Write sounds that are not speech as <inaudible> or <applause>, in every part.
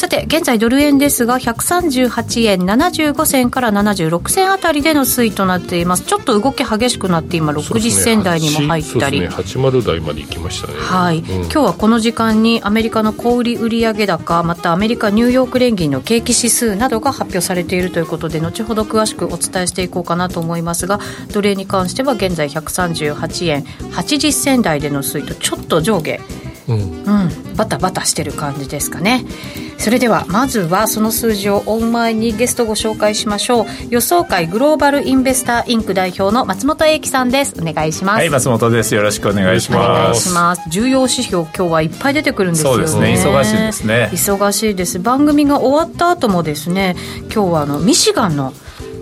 さて現在ドル円ですが138円75銭から76銭あたりでの推移となっています。ちょっと動き激しくなって今60銭台にも入ったり、ね、80台まで行きましたね。はい、うん、今日はこの時間にアメリカの小売売上高またアメリカニューヨーク連銀の景気指数などが発表されているということで後ほど詳しくお伝えしていこうかなと思いますがドル円に関しては現在138円80銭台での推移とちょっと上下うん、うん、バタバタしてる感じですかね。それではまずはその数字を追う前にゲストご紹介しましょう。予想会グローバルインベスターインク代表の松本英樹さんです。お願いします。はい松本です。よろしくお願いします。お願いします。重要指標今日はいっぱい出てくるんですよね。そうですね。忙しいですね。忙しいです。番組が終わった後もですね今日はあのミシガンの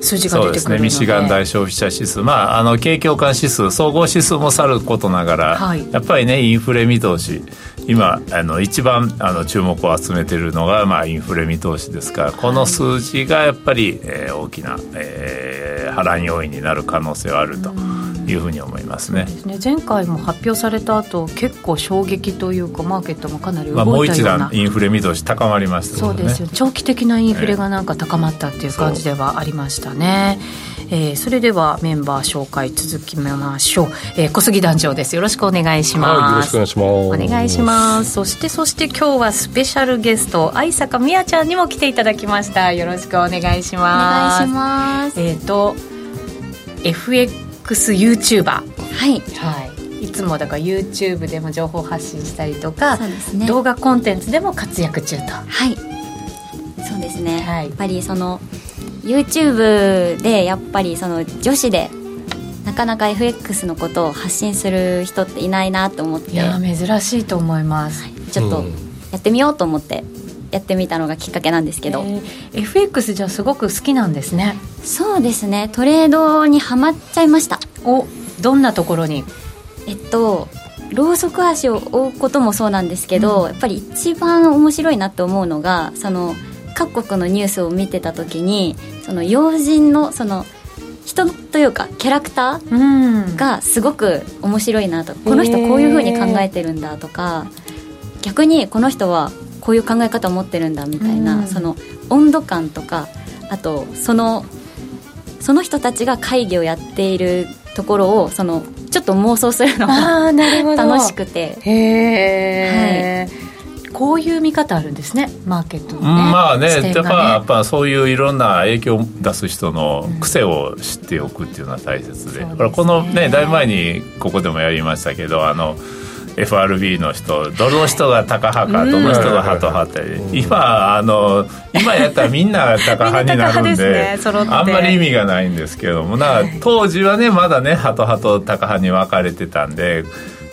数字が出てくるね、ミシガン大消費者指数、まあ、あの景況感指数総合指数もさることながら、はい、やっぱりねインフレ見通し今あの一番あの注目を集めているのが、まあ、インフレ見通しですからこの数字がやっぱり、えー、大きな、えー、波乱要因になる可能性はあると。いうふうに思いますね。すね。前回も発表された後結構衝撃というかマーケットもかなり動いたような、まあ、もう一段インフレ見通し高まりました、ね、そうですよ。長期的なインフレがなんか高まったっていう感じではありましたね、えー、それではメンバー紹介続きましょう、えー、小杉団長です。よろしくお願いします、はい、よろしくお願いします。お願いします。そしてそして今日はスペシャルゲスト愛坂美也ちゃんにも来ていただきました。よろしくお願いします。お願いします。えっ、ー、と FXYouTuber はい、はい。いつもだから YouTube でも情報発信したりとか、ね、動画コンテンツでも活躍中と。はい。そうですね、はい、やっぱりその YouTube でやっぱりその女子でなかなか FX のことを発信する人っていないなと思って。いや珍しいと思います、はい、ちょっとやってみようと思ってやってみたのがきっかけなんですけど、えー、FX じゃすごく好きなんですね。そうですね。トレードにはまっちゃいました。おどんなところに？えっとローソク足を追うこともそうなんですけど、うん、やっぱり一番面白いなって思うのがその各国のニュースを見てた時にその要人のその人というかキャラクターがすごく面白いなと、この人こういうふうに考えてるんだとか逆にこの人はこういう考え方を持ってるんだみたいな、その温度感とかあとそのその人たちが会議をやっているところをそのちょっと妄想するのが楽しくて。へえ、はい。こういう見方あるんですねマーケットの、ね、まあねね。やっぱやっぱそういういろんな影響を出す人の癖を知っておくっていうのは大切で,、うん、このねだいぶ前にここでもやりましたけどあの FRB の人どの人がタカ派かどの人がハト派って、うん、今あの今やったらみんなタカ派になるんでね、あんまり意味がないんですけどもな当時はねまだねハト派とタカ派に分かれてたんで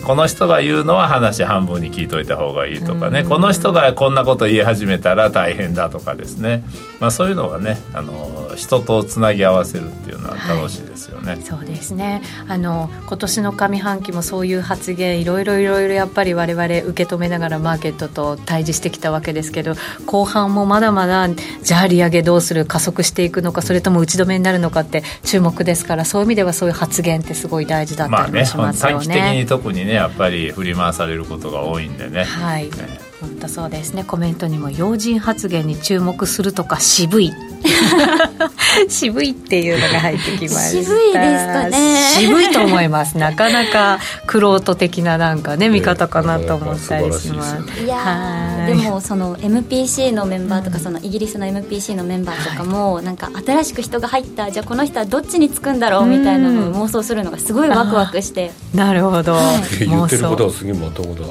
この人が言うのは話半分に聞いといた方がいいとかね。この人がこんなこと言い始めたら大変だとかですね、まあ、そういうのがねあの人とつなぎ合わせるっていうのは楽しいですよね。はい、そうですね。あの今年の上半期もそういう発言いろいろいろいろやっぱり我々受け止めながらマーケットと対峙してきたわけですけど後半もまだまだじゃあ利上げどうする加速していくのかそれとも打ち止めになるのかって注目ですからそういう意味ではそういう発言ってすごい大事だったりもしますよね。まあね短期的に特にねやっぱり振り回されることが多いんでね。はい、ね本当そうですね。コメントにも要人発言に注目するとか渋い。<laughs> 渋いっていうのが入ってきました。渋いですかね。渋いと思います。なかなかくろ的ななんかね見方かなと思ったりします。い。やでもその MPC のメンバーとか、そのイギリスの MPC のメンバーとかも、なんか新しく人が入ったじゃあこの人はどっちにつくんだろうみたいなのを妄想するのがすごいワクワクして。なるほど、はい、言ってることはすげえまともだ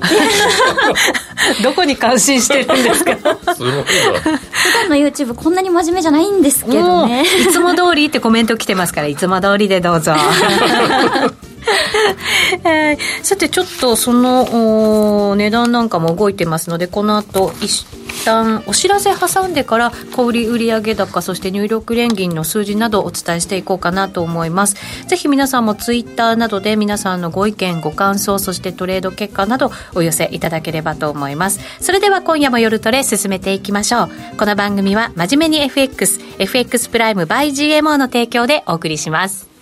どこに感心してるんですかすごい普段の YouTube こんなに真面目じゃないんですけどね。いつも通りってコメント来てますからいつも通りでどうぞ <laughs> え <laughs> ー、さてちょっとその値段なんかも動いてますのでこの後一旦お知らせ挟んでから小売売上高そして入力連銀の数字などお伝えしていこうかなと思います。ぜひ皆さんもツイッターなどで皆さんのご意見ご感想そしてトレード結果などお寄せいただければと思います。それでは今夜も夜トレ進めていきましょう。この番組は真面目に FXFX プライム by GMO の提供でお送りします。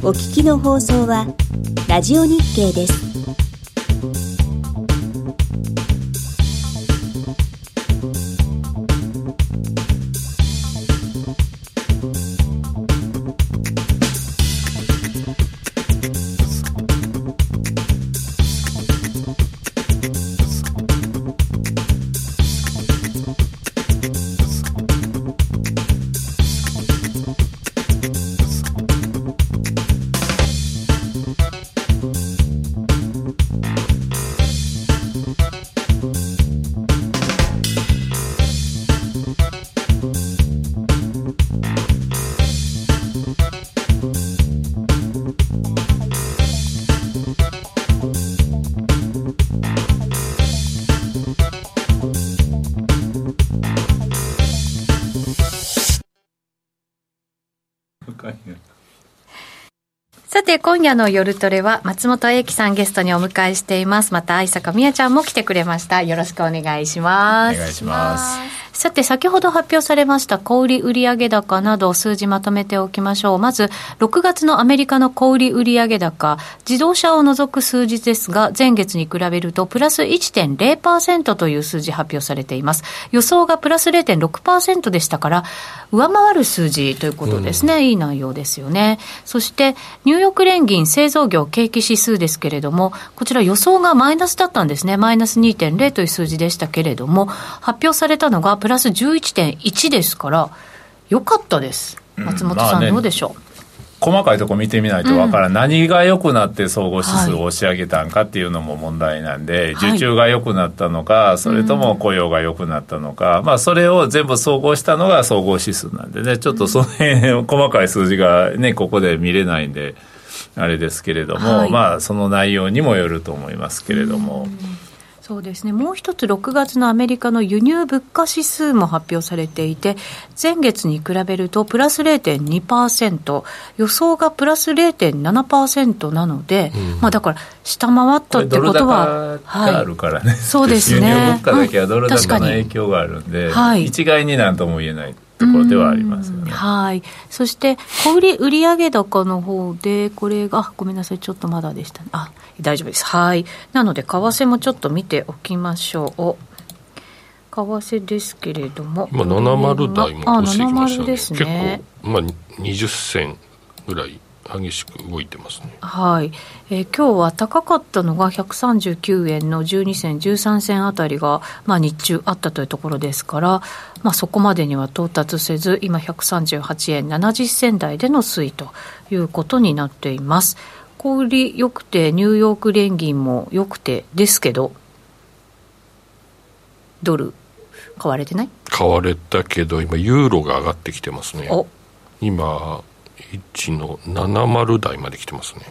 お聞きの放送はラジオ日経です。て今夜の夜トレは松本英樹さんゲストにお迎えしています。また愛坂美也ちゃんも来てくれました。よろしくお願いします。お願いします。さて、先ほど発表されました小売売上高など数字まとめておきましょう。まず、6月のアメリカの小売売上高、自動車を除く数字ですが、前月に比べるとプラス1.0%という数字発表されています。予想がプラス0.6%でしたから、上回る数字ということですね。うん、いい内容ですよね。そして、ニューヨーク連銀製造業景気指数ですけれども、こちら予想がマイナスだったんですね。マイナス2.0という数字でしたけれども、発表されたのがププラス11.1ですから、よかったです。松本さん、どうでしょう、細かいとこ見てみないとわからん、うん、何が良くなって総合指数を押し上げたんかっていうのも問題なんで、はい、受注が良くなったのか、それとも雇用が良くなったのか、うん、まあそれを全部総合したのが総合指数なんでね、ちょっとその辺、細かい数字がね、ここで見れないんで、あれですけれども、はい、まあその内容にもよると思いますけれども。うんそうですね。もう一つ6月のアメリカの輸入物価指数も発表されていて前月に比べるとプラス0.2%予想がプラス0.7%なので、うん、まあ、だから下回ったってことはあるからね、はい、そうですね。<laughs> 輸入物価だけはドル高の影響があるんで、はい、一概になんとも言えないところではありますよね。はい。そして、小売売上高の方で、これが、ごめんなさい、ちょっとまだでしたね。あ、大丈夫です。はい。なので、為替もちょっと見ておきましょう。為替ですけれども。今、70台も落ちてきましたね。ですね結構、まあ、20銭ぐらい。激しく動いてますね。はい、えー、今日は高かったのが139円の12銭13銭あたりがまあ日中あったというところですから、まあそこまでには到達せず今138円70銭台での推移ということになっています。小売り良くてニューヨーク連銀も良くてですけどドル買われてない？買われたけど今ユーロが上がってきてますね今1の70台まで来てますね。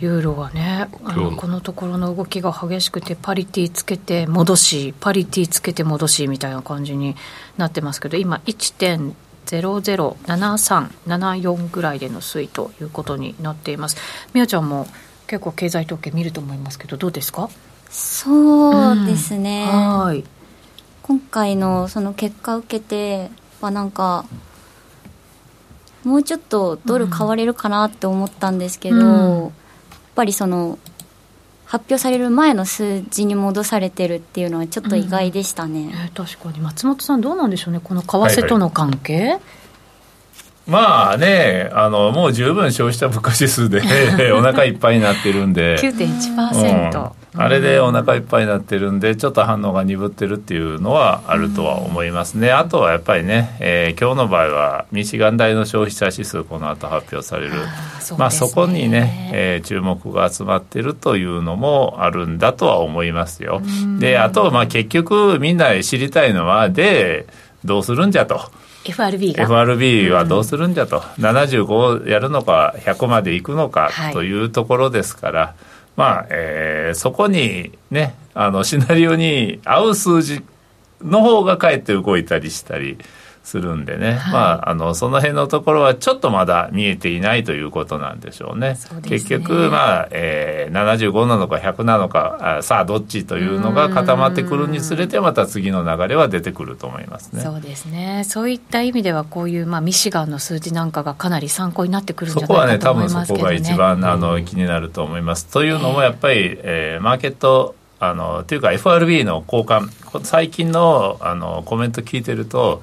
ユーロはねあのこのところの動きが激しくてパリティつけて戻しパリティつけて戻しみたいな感じになってますけど今1.007374ぐらいでの推移ということになっています。みやちゃんも結構経済統計見ると思いますけどどうですか？そうですね、うん、はい。今回のその結果を受けてはなんか、もうちょっとドル買われるかなって思ったんですけど、うん、やっぱりその発表される前の数字に戻されてるっていうのはちょっと意外でしたね、うん。えー、確かに。松本さんどうなんでしょうね。この為替との関係、はいはいまあね、あの、もう十分消費者物価指数で <laughs> お腹いっぱいになってるんで。9.1%。うんあれでお腹いっぱいになってるんでちょっと反応が鈍ってるっていうのはあるとは思いますね、あとはやっぱりね、えー、今日の場合はミシガン大の消費者指数この後発表される。そ、ね、まあ、そこにね、えー、注目が集まってるというのもあるんだとは思いますよ。であとまあ結局みんな知りたいのはでどうするんじゃと。FRB が？FRB はどうするんじゃと、うん、75をやるのか100までいくのかというところですから、はい、まあ、えー、そこにねあのシナリオに合う数字の方がかえって動いたりしたりするんでね、はい、まあ、あのその辺のところはちょっとまだ見えていないということなんでしょうね。うね。結局、まあえー、75なのか100なのかあさあどっちというのが固まってくるにつれてまた次の流れは出てくると思いますね。そうですね。そういった意味ではこういう、まあ、ミシガンの数字なんかがかなり参考になってくるんじゃないかと思いますけど、ね、そこはね多分そこが一番あの気になると思います。というのもやっぱり、えー、マーケットあのというか FRB の交換。最近のあのコメント聞いてると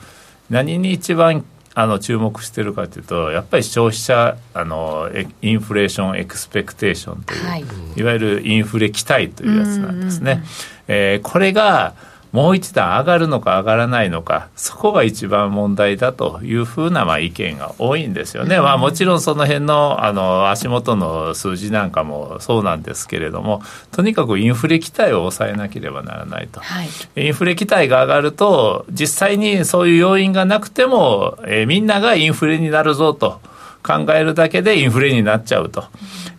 何に一番あの注目してるかというとやっぱり消費者あのインフレーションエクスペクテーションという、はい、いわゆるインフレ期待というやつなんですね。えー、これがもう一段上がるのか上がらないのかそこが一番問題だというふうなまあ意見が多いんですよね、うん、まあ、もちろんその辺のあの足元の数字なんかもそうなんですけれどもとにかくインフレ期待を抑えなければならないと、はい、インフレ期待が上がると実際にそういう要因がなくても、えー、みんながインフレになるぞと。考えるだけでインフレになっちゃうと、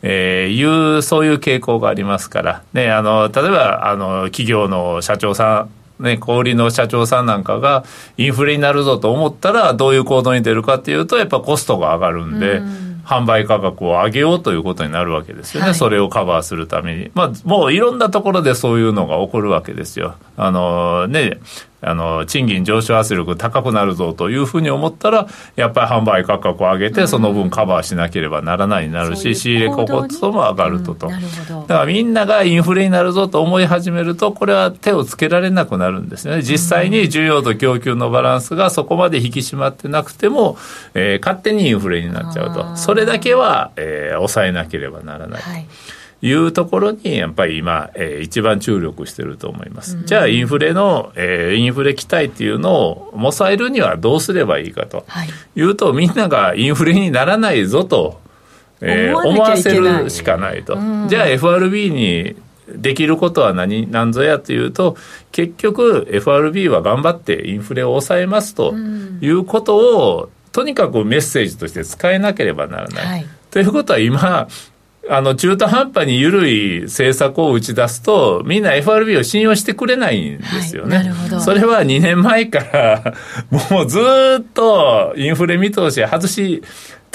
えー、いうそういう傾向がありますから、ね、あの例えばあの企業の社長さんね、小売の社長さんなんかがインフレになるぞと思ったらどういう行動に出るかっていうとやっぱコストが上がるんで。うん販売価格を上げようということになるわけですよね、はい、それをカバーするために、まあ、もういろんなところでそういうのが起こるわけですよ。あのねあの賃金上昇圧力高くなるぞというふうに思ったらやっぱり販売価格を上げてその分カバーしなければならないになるし、うん、仕入れコストも上がるとと、うん、だからみんながインフレになるぞと思い始めるとこれは手をつけられなくなるんですね。実際に需要と供給のバランスがそこまで引き締まってなくても、えー、勝手にインフレになっちゃうと。それだけは、えー、抑えなければならない。はいいうところにやっぱり今、えー、一番注力してると思います。うん、じゃあインフレの、えー、インフレ期待っていうのを抑えるにはどうすればいいかと。い。うと、はい、みんながインフレにならないぞと、えー、思わせるしかないと。うん、じゃあ FRB にできることは何何ぞやというと結局 FRB は頑張ってインフレを抑えますということを、とにかくメッセージとして使えなければならない。はい、ということは今あの、中途半端に緩い政策を打ち出すと、みんな FRB を信用してくれないんですよね。はい、なるほど。それは2年前から、もうずっとインフレ見通し外し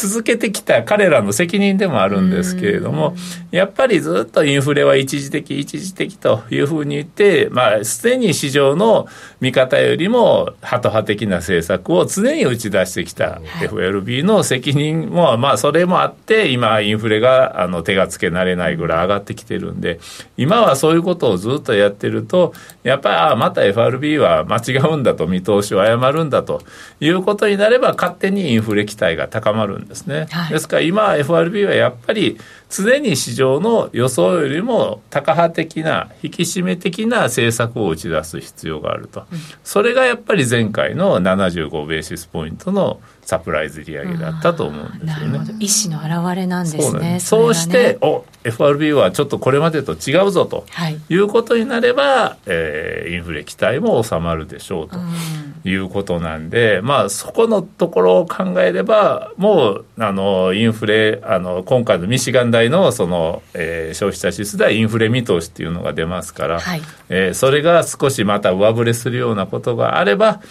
続けてきた彼らの責任でもあるんですけれども、やっぱりずっとインフレは一時的、一時的というふうに言って、まあ、すでに市場の見方よりも、ハト派的な政策を常に打ち出してきた FRB の責任も、まあ、それもあって、今、インフレがあの手がつけられないぐらい上がってきてるんで、今はそういうことをずっとやってると、やっぱり、あまた FRB は間違うんだと、見通しを誤るんだということになれば、勝手にインフレ期待が高まるんですね。はい、ですから今 FRB はやっぱり常に市場の予想よりも高派的な引き締め的な政策を打ち出す必要があると、うん、それがやっぱり前回の75ベーシスポイントのサプライズ利上げだったと思うんですよね。意思の表れなんですね。そう、ね,、して、お FRB はちょっとこれまでと違うぞと、はい、いうことになれば、えー、インフレ期待も収まるでしょうということなんで、うん、まあそこのところを考えれば、もうあのインフレあの今回のミシガン大のその、えー、消費者指数ではインフレ見通しっていうのが出ますから、はい、えー、それが少しまた上振れするようなことがあれば。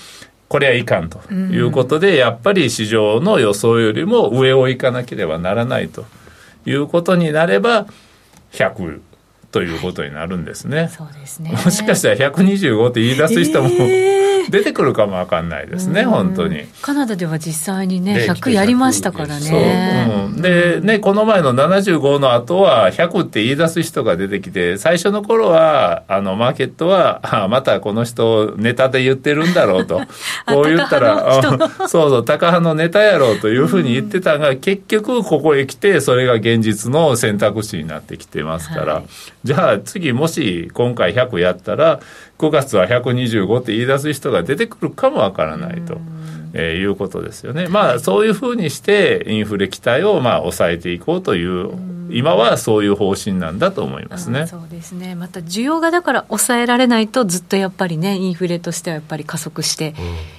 これはいかんと。いうことで、やっぱり市場の予想よりも上を行かなければならないということになれば、100ということになるんですね。はい、そうですね。もしかしたら125って言い出す人も、えー。出てくるかもわかんないですね、本当に。カナダでは実際にね、100やりましたからね。そう、うん、で、ね、この前の75の後は、100って言い出す人が出てきて、最初の頃は、あの、マーケットは、あまたこの人、ネタで言ってるんだろうと。<laughs> こう言ったら、そうそう、高派のネタやろうというふうに言ってたが、結局、ここへ来て、それが現実の選択肢になってきてますから、はい、じゃあ次、もし今回100やったら、5月は125って言い出す人が出てくるかもわからないと。えー、いうことですよね。まあそういうふうにしてインフレ期待をまあ抑えていこうという今はそういう方針なんだと思いますね。そうですね。また需要がだから抑えられないとずっとやっぱりねインフレとしてはやっぱり加速して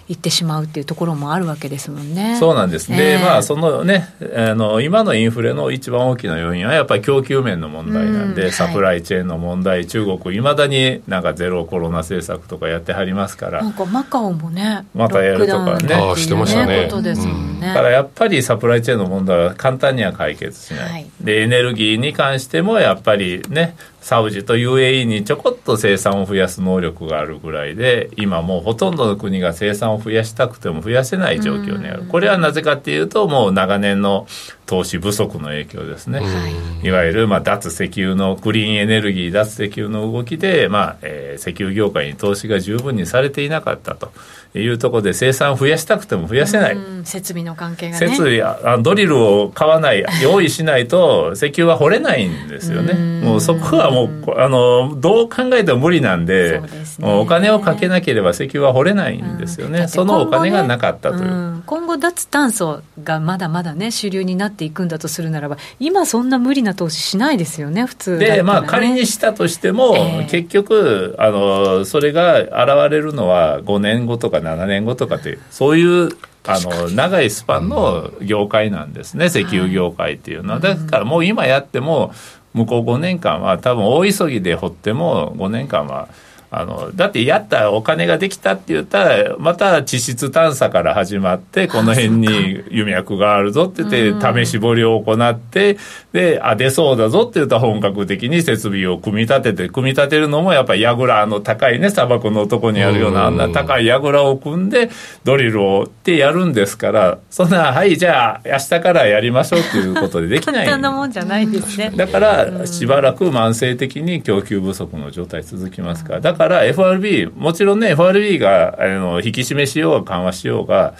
いってしまうっていうところもあるわけですもんね。そうなんです、えー、でまあそのねあの今のインフレの一番大きな要因はやっぱり供給面の問題なんで、うん、サプライチェーンの問題、はい、中国いまだになんかゼロコロナ政策とかやってはりますから。なんかマカオもねまたやるとかね。あしてましたね。ことですもんね、だからやっぱりサプライチェーンの問題は簡単には解決しない、はい、でエネルギーに関してもやっぱりねサウジと UAE にちょこっと生産を増やす能力があるぐらいで今もうほとんどの国が生産を増やしたくても増やせない状況にある。これはなぜかっていうともう長年の投資不足の影響ですね、い、わゆるまあ脱石油のクリーンエネルギー脱石油の動きで、まあえー、石油業界に投資が十分にされていなかったと。いうところで生産を増やしたくても増やせない、設備の関係が、ね、設備あドリルを買わない用意しないと石油は掘れないんですよね。もうそこはもうあのどう考えても無理なんで、ね、お金をかけなければ石油は掘れないんですよね、そのお金がなかったという、今後脱炭素がまだまだね主流になっていくんだとするならば今そんな無理な投資しないですよね普通、ね、でまあ仮にしたとしても、えー、結局あのそれが現れるのは5年後とか7年後とかってそういうあの長いスパンの業界なんですね石油業界っていうのは。だからもう今やっても向こう5年間は多分大急ぎで掘っても5年間はあのだってやったお金ができたって言ったらまた地質探査から始まってこの辺に弓脈があるぞって言って試し掘りを行ってであ出そうだぞって言ったら本格的に設備を組み立てて組み立てるのもやっぱり櫓の高いね砂漠のとこにあるようなあんな高い櫓を組んでドリルをってやるんですからそんなはいじゃあ明日からやりましょうっていうことでできない。簡単なもんじゃないですね。だからしばらく慢性的に供給不足の状態続きますから。だからから FRB、もちろんね、FRB があの引き締めしようが緩和しようが、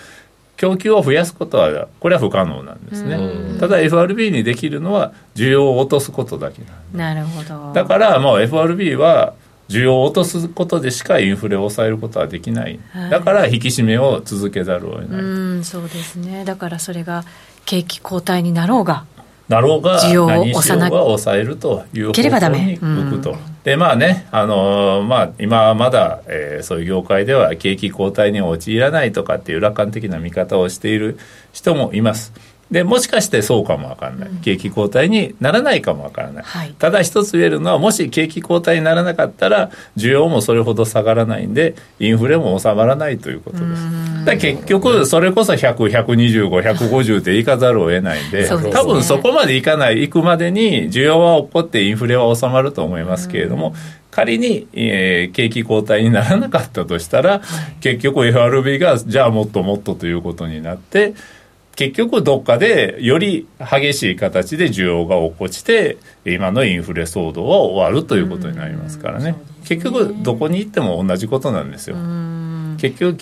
供給を増やすことは、これは不可能なんですね。ただ FRB にできるのは、需要を落とすことだけなるほど。だからもう FRB は、需要を落とすことでしかインフレを抑えることはできない、はい、だから引き締めを続けざるを得ない。うんそうですね。だからそれが景気後退になろうがだろうが何しようが抑えるという方向に向くと。でまあね、あのー、まあ、今はまだ、えー、そういう業界では景気後退に陥らないとかっていう楽観的な見方をしている人もいます。でもしかしてそうかもわからない、景気後退にならないかもわからない、はい、ただ一つ言えるのはもし景気後退にならなかったら需要もそれほど下がらないんでインフレも収まらないということです。だ結局それこそ100125150って言いかざるを得ないんで、ね、多分そこまでいかないいくまでに需要は起こってインフレは収まると思いますけれども仮に、えー、景気後退にならなかったとしたら、はい、結局 FRB がじゃあもっともっとということになって結局どっかでより激しい形で需要が落っこちて今のインフレ騒動は終わるということになりますからね、ね、結局どこに行っても同じことなんですよ。結局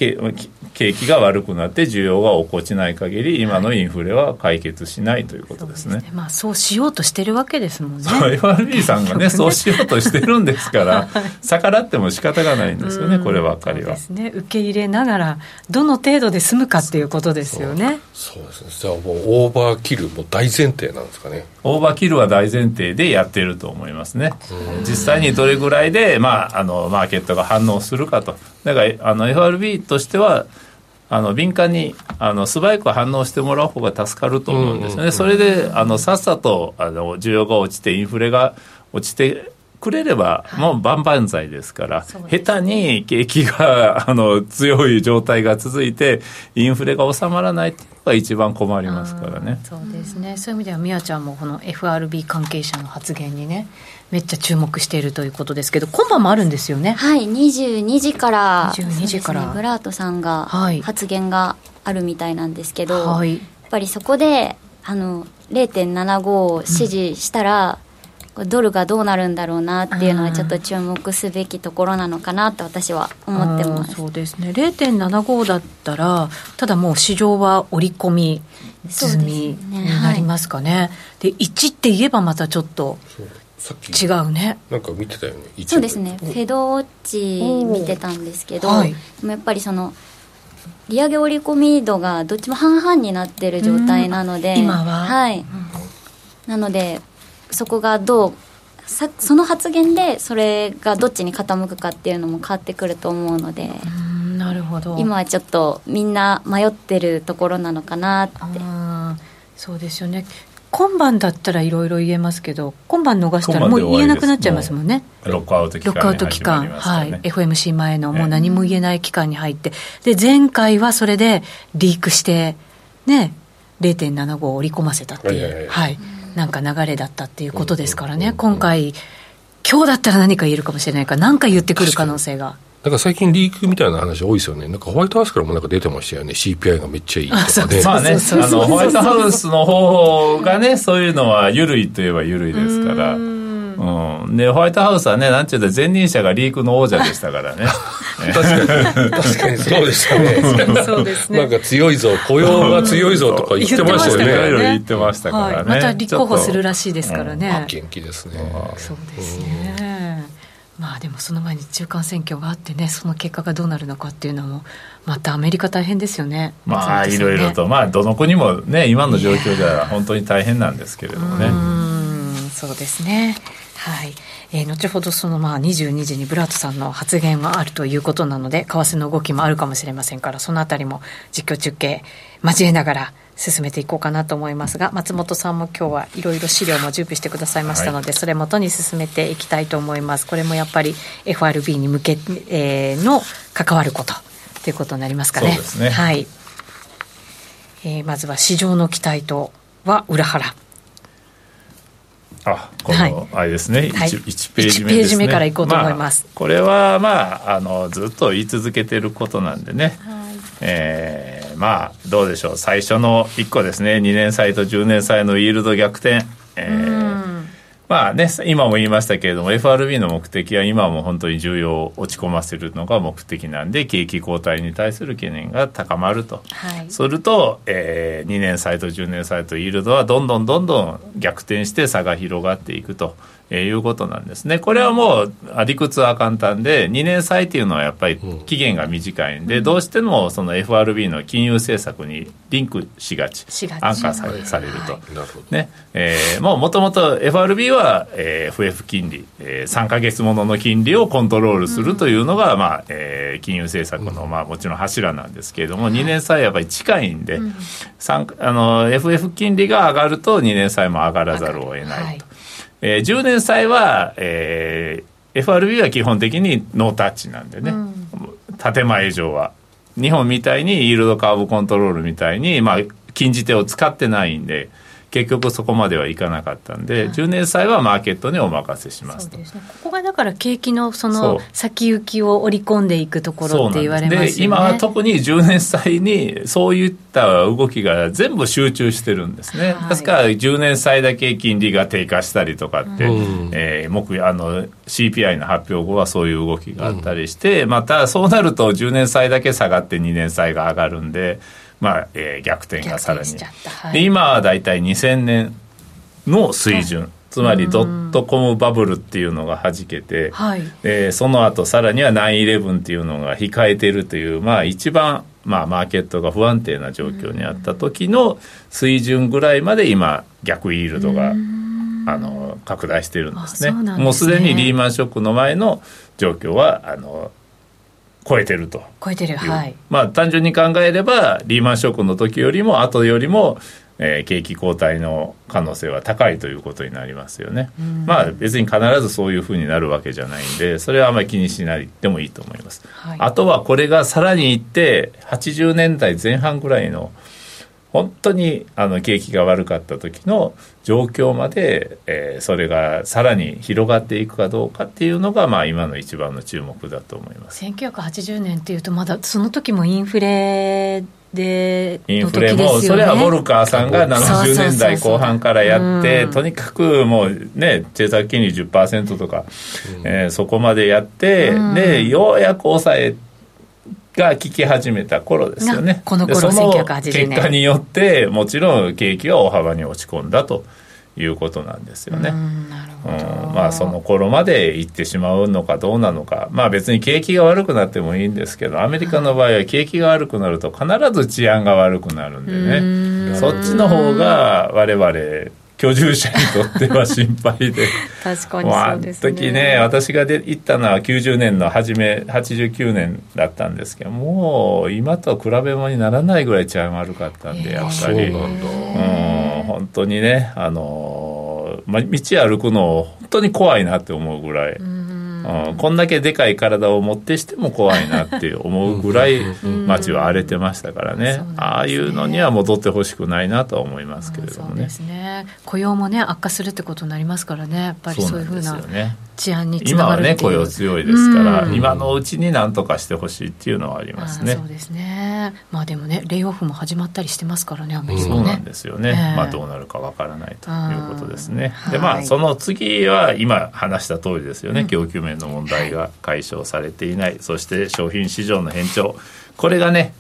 景気が悪くなって需要が落っこちない限り今のインフレは解決しないということですね。はいそう、ね、まあ、そうしようとしてるわけですもんね。FRB さんがね <laughs> そうしようとしてるんですから、<laughs> 逆らっても仕方がないんですよねこればっかりは。ですね。受け入れながらどの程度で済むかっていうことですよね。そうですね。じゃあもうオーバーキルも大前提なんですかねオーバーキルは大前提でやってると思いますね。実際にどれぐらいで、まあ、あのマーケットが反応するかと。だからあの FRB としてはあの敏感にあの素早く反応してもらう方が助かると思うんですよね、それであのさっさとあの需要が落ちてインフレが落ちてくれれば、もう万々歳ですから、下手に景気が <laughs> あの強い状態が続いて、インフレが収まらないっていうのが一番困りますからね。そうですね。そういう意味では、みやちゃんもこの FRB 関係者の発言にね、めっちゃ注目しているということですけど、今晩もあるんですよね。はい、22時から、22時から、ね、ブラートさんが発言があるみたいなんですけど、はい、やっぱりそこで、あの0.75を支持したら、うん、ドルがどうなるんだろうなっていうのはちょっと注目すべきところなのかなと私は思ってます。そうですね。0.75だったらただもう市場は織り込み済みになりますかね、ね。はい、で1って言えばまたちょっとさっき違うね。なんか見てたよねそうですね。フェドウォッチ見てたんですけど、はい、でもやっぱりその利上げ織り込み度がどっちも半々になってる状態なので、今は？はい、うん、なのでそこがどうさその発言でそれがどっちに傾くかっていうのも変わってくると思うのでなるほど。今はちょっとみんな迷ってるところなのかなって。そうですよね。今晩だったらいろいろ言えますけど今晩逃したらもう言えなくなっちゃいますもんね。ロックアウト期間、ロックアウト期間、はい。FMC 前のもう何も言えない期間に入って、で前回はそれでリークしてね0.75を織り込ませたっていう、はい、なんか流れだったっていうことですからね、今回今日だったら何か言えるかもしれないから何か言ってくる可能性がなんか最近リークみたいな話多いですよね。なんかホワイトハウスからもなんか出てましたよね。CPI がめっちゃいいとかね。まあね、あの、ホワイトハウスの方がね、そういうのは緩いといえば緩いですから。うん、でホワイトハウスはねなんていうと前任者がリークの王者でしたからね <laughs> 確かに確かに。そうでしたね。そうですね。なんか強いぞ雇用が強いぞとか言ってましたよね。いろいろ言ってましたからね、はい、また立候補するらしいですからね、元気ですね。そうですね。まあでもその前に中間選挙があってねその結果がどうなるのかっていうのもまたアメリカ大変ですよね。まあいろいろと。まあどの国もね今の状況では本当に大変なんですけれどもね。うんそうですねはい、えー、後ほどそのまあ22時にブラッドさんの発言があるということなので為替の動きもあるかもしれませんからそのあたりも実況中継交えながら進めていこうかなと思いますが松本さんも今日はいろいろ資料も準備してくださいましたので、はい、それもとに進めていきたいと思います。これもやっぱり FRB に向け、えー、の関わることということになりますかね。ね。はい、えー、まずは市場の期待とは裏腹あこの、あれですね、はい、1, 1ページ目、ね、ページ目からいこうと思います、まあ、これはまああのずっと言い続けてることなんでね、はい、えー、まあどうでしょう。最初の1個ですね。2年債と10年債のイールド逆転、えー、まあね、今も言いましたけれども FRB の目的は今も本当に重要を落ち込ませるのが目的なんで景気後退に対する懸念が高まると、はい、すると、えー、2年債と10年債とイールドはどんどんどんどん逆転して差が広がっていくと。えー、いうことなんですね。これはもう理屈は簡単で2年債っていうのはやっぱり期限が短いんで、うん、どうしてもその FRB の金融政策にリンクしがち安価さされると、はい、ね。えー、もうもともと FRB は、えー、FF 金利、えー、3か月ものの金利をコントロールするというのが、うん、まあえー、金融政策の、まあ、もちろん柱なんですけれども、うん、2年債やっぱり近いんで、うん、あの FF 金利が上がると2年債も上がらざるを得ないと。はいえー、10年債は、えー、FRB は基本的にノータッチなんでね、うん、建前上は。日本みたいにイールドカーブコントロールみたいに、まあ、禁じ手を使ってないんで結局そこまではいかなかったんで、はい、10年債はマーケットにお任せしますと、ね、ここがだから景気のその先行きを織り込んでいくところって言われますよね。で今は特に10年債にそういった動きが全部集中してるんですね、はい、ですから10年債だけ金利が低下したりとかって、うん、えー、木あの CPI の発表後はそういう動きがあったりして、うん、またそうなると10年債だけ下がって2年債が上がるんでまあえー、逆転がさらに、はい、で今は大体2000年の水準、はい、つまりドットコムバブルっていうのがはじけて、はい、えー、その後さらには9-11っていうのが控えてるという、まあ、一番、まあ、マーケットが不安定な状況にあった時の水準ぐらいまで今逆イールドがあの拡大してるんですね。すね。もうすでにリーマンショックの前の状況はあの超えてると。超えてるはい。まあ単純に考えればリーマンショックの時よりも後よりも、えー、景気後退の可能性は高いということになりますよね、まあ別に必ずそういうふうになるわけじゃないんでそれはあまり気にしないでもいいと思います、はい、あとはこれがさらにいって80年代前半ぐらいの本当にあの景気が悪かった時の状況まで、えー、それがさらに広がっていくかどうかっていうのが、まあ、今の一番の注目だと思います。1980年っていうとまだその時もインフレでインフレも、それはボルカーさんが70年代後半からやって、とにかくもうね、政策金利10%とか、うん、えー、そこまでやって、うん、で、ようやく抑えて、が効き始めた頃ですよね。この頃その結果によってもちろん景気は大幅に落ち込んだということなんですよね。うんまあその頃まで行ってしまうのかどうなのか。まあ別に景気が悪くなってもいいんですけどアメリカの場合は景気が悪くなると必ず治安が悪くなるんでね。そっちの方が我々居住者にとっては心配で。<laughs> 確かにそうですね。あの時ね私がで行ったのは90年の初め89年だったんですけどもう今と比べ物にならないぐらい治安悪かったんでやっぱり、そうなんだ。うん本当にねあの、ま、道歩くの本当に怖いなって思うぐらい。うん、こんだけでかい体を持ってしても怖いなって思うぐらい街は荒れてましたからね,、ね。ああいうのには戻ってほしくないなとは思いますけれどもね。そうですね。雇用もね悪化するってことになりますからね。やっぱりそういうふうな治安につな今はね雇用強いですから、うん。今のうちに何とかしてほしいっていうのはありますね。そうですね。まあでもねレイオフも始まったりしてますからねアメリカね。そうなんですよね、ええ。まあどうなるかわからないということですね。うんでまはい。あその次は今話した通りですよね、供給面の問題が解消されていない、そして商品市場の変調。これがね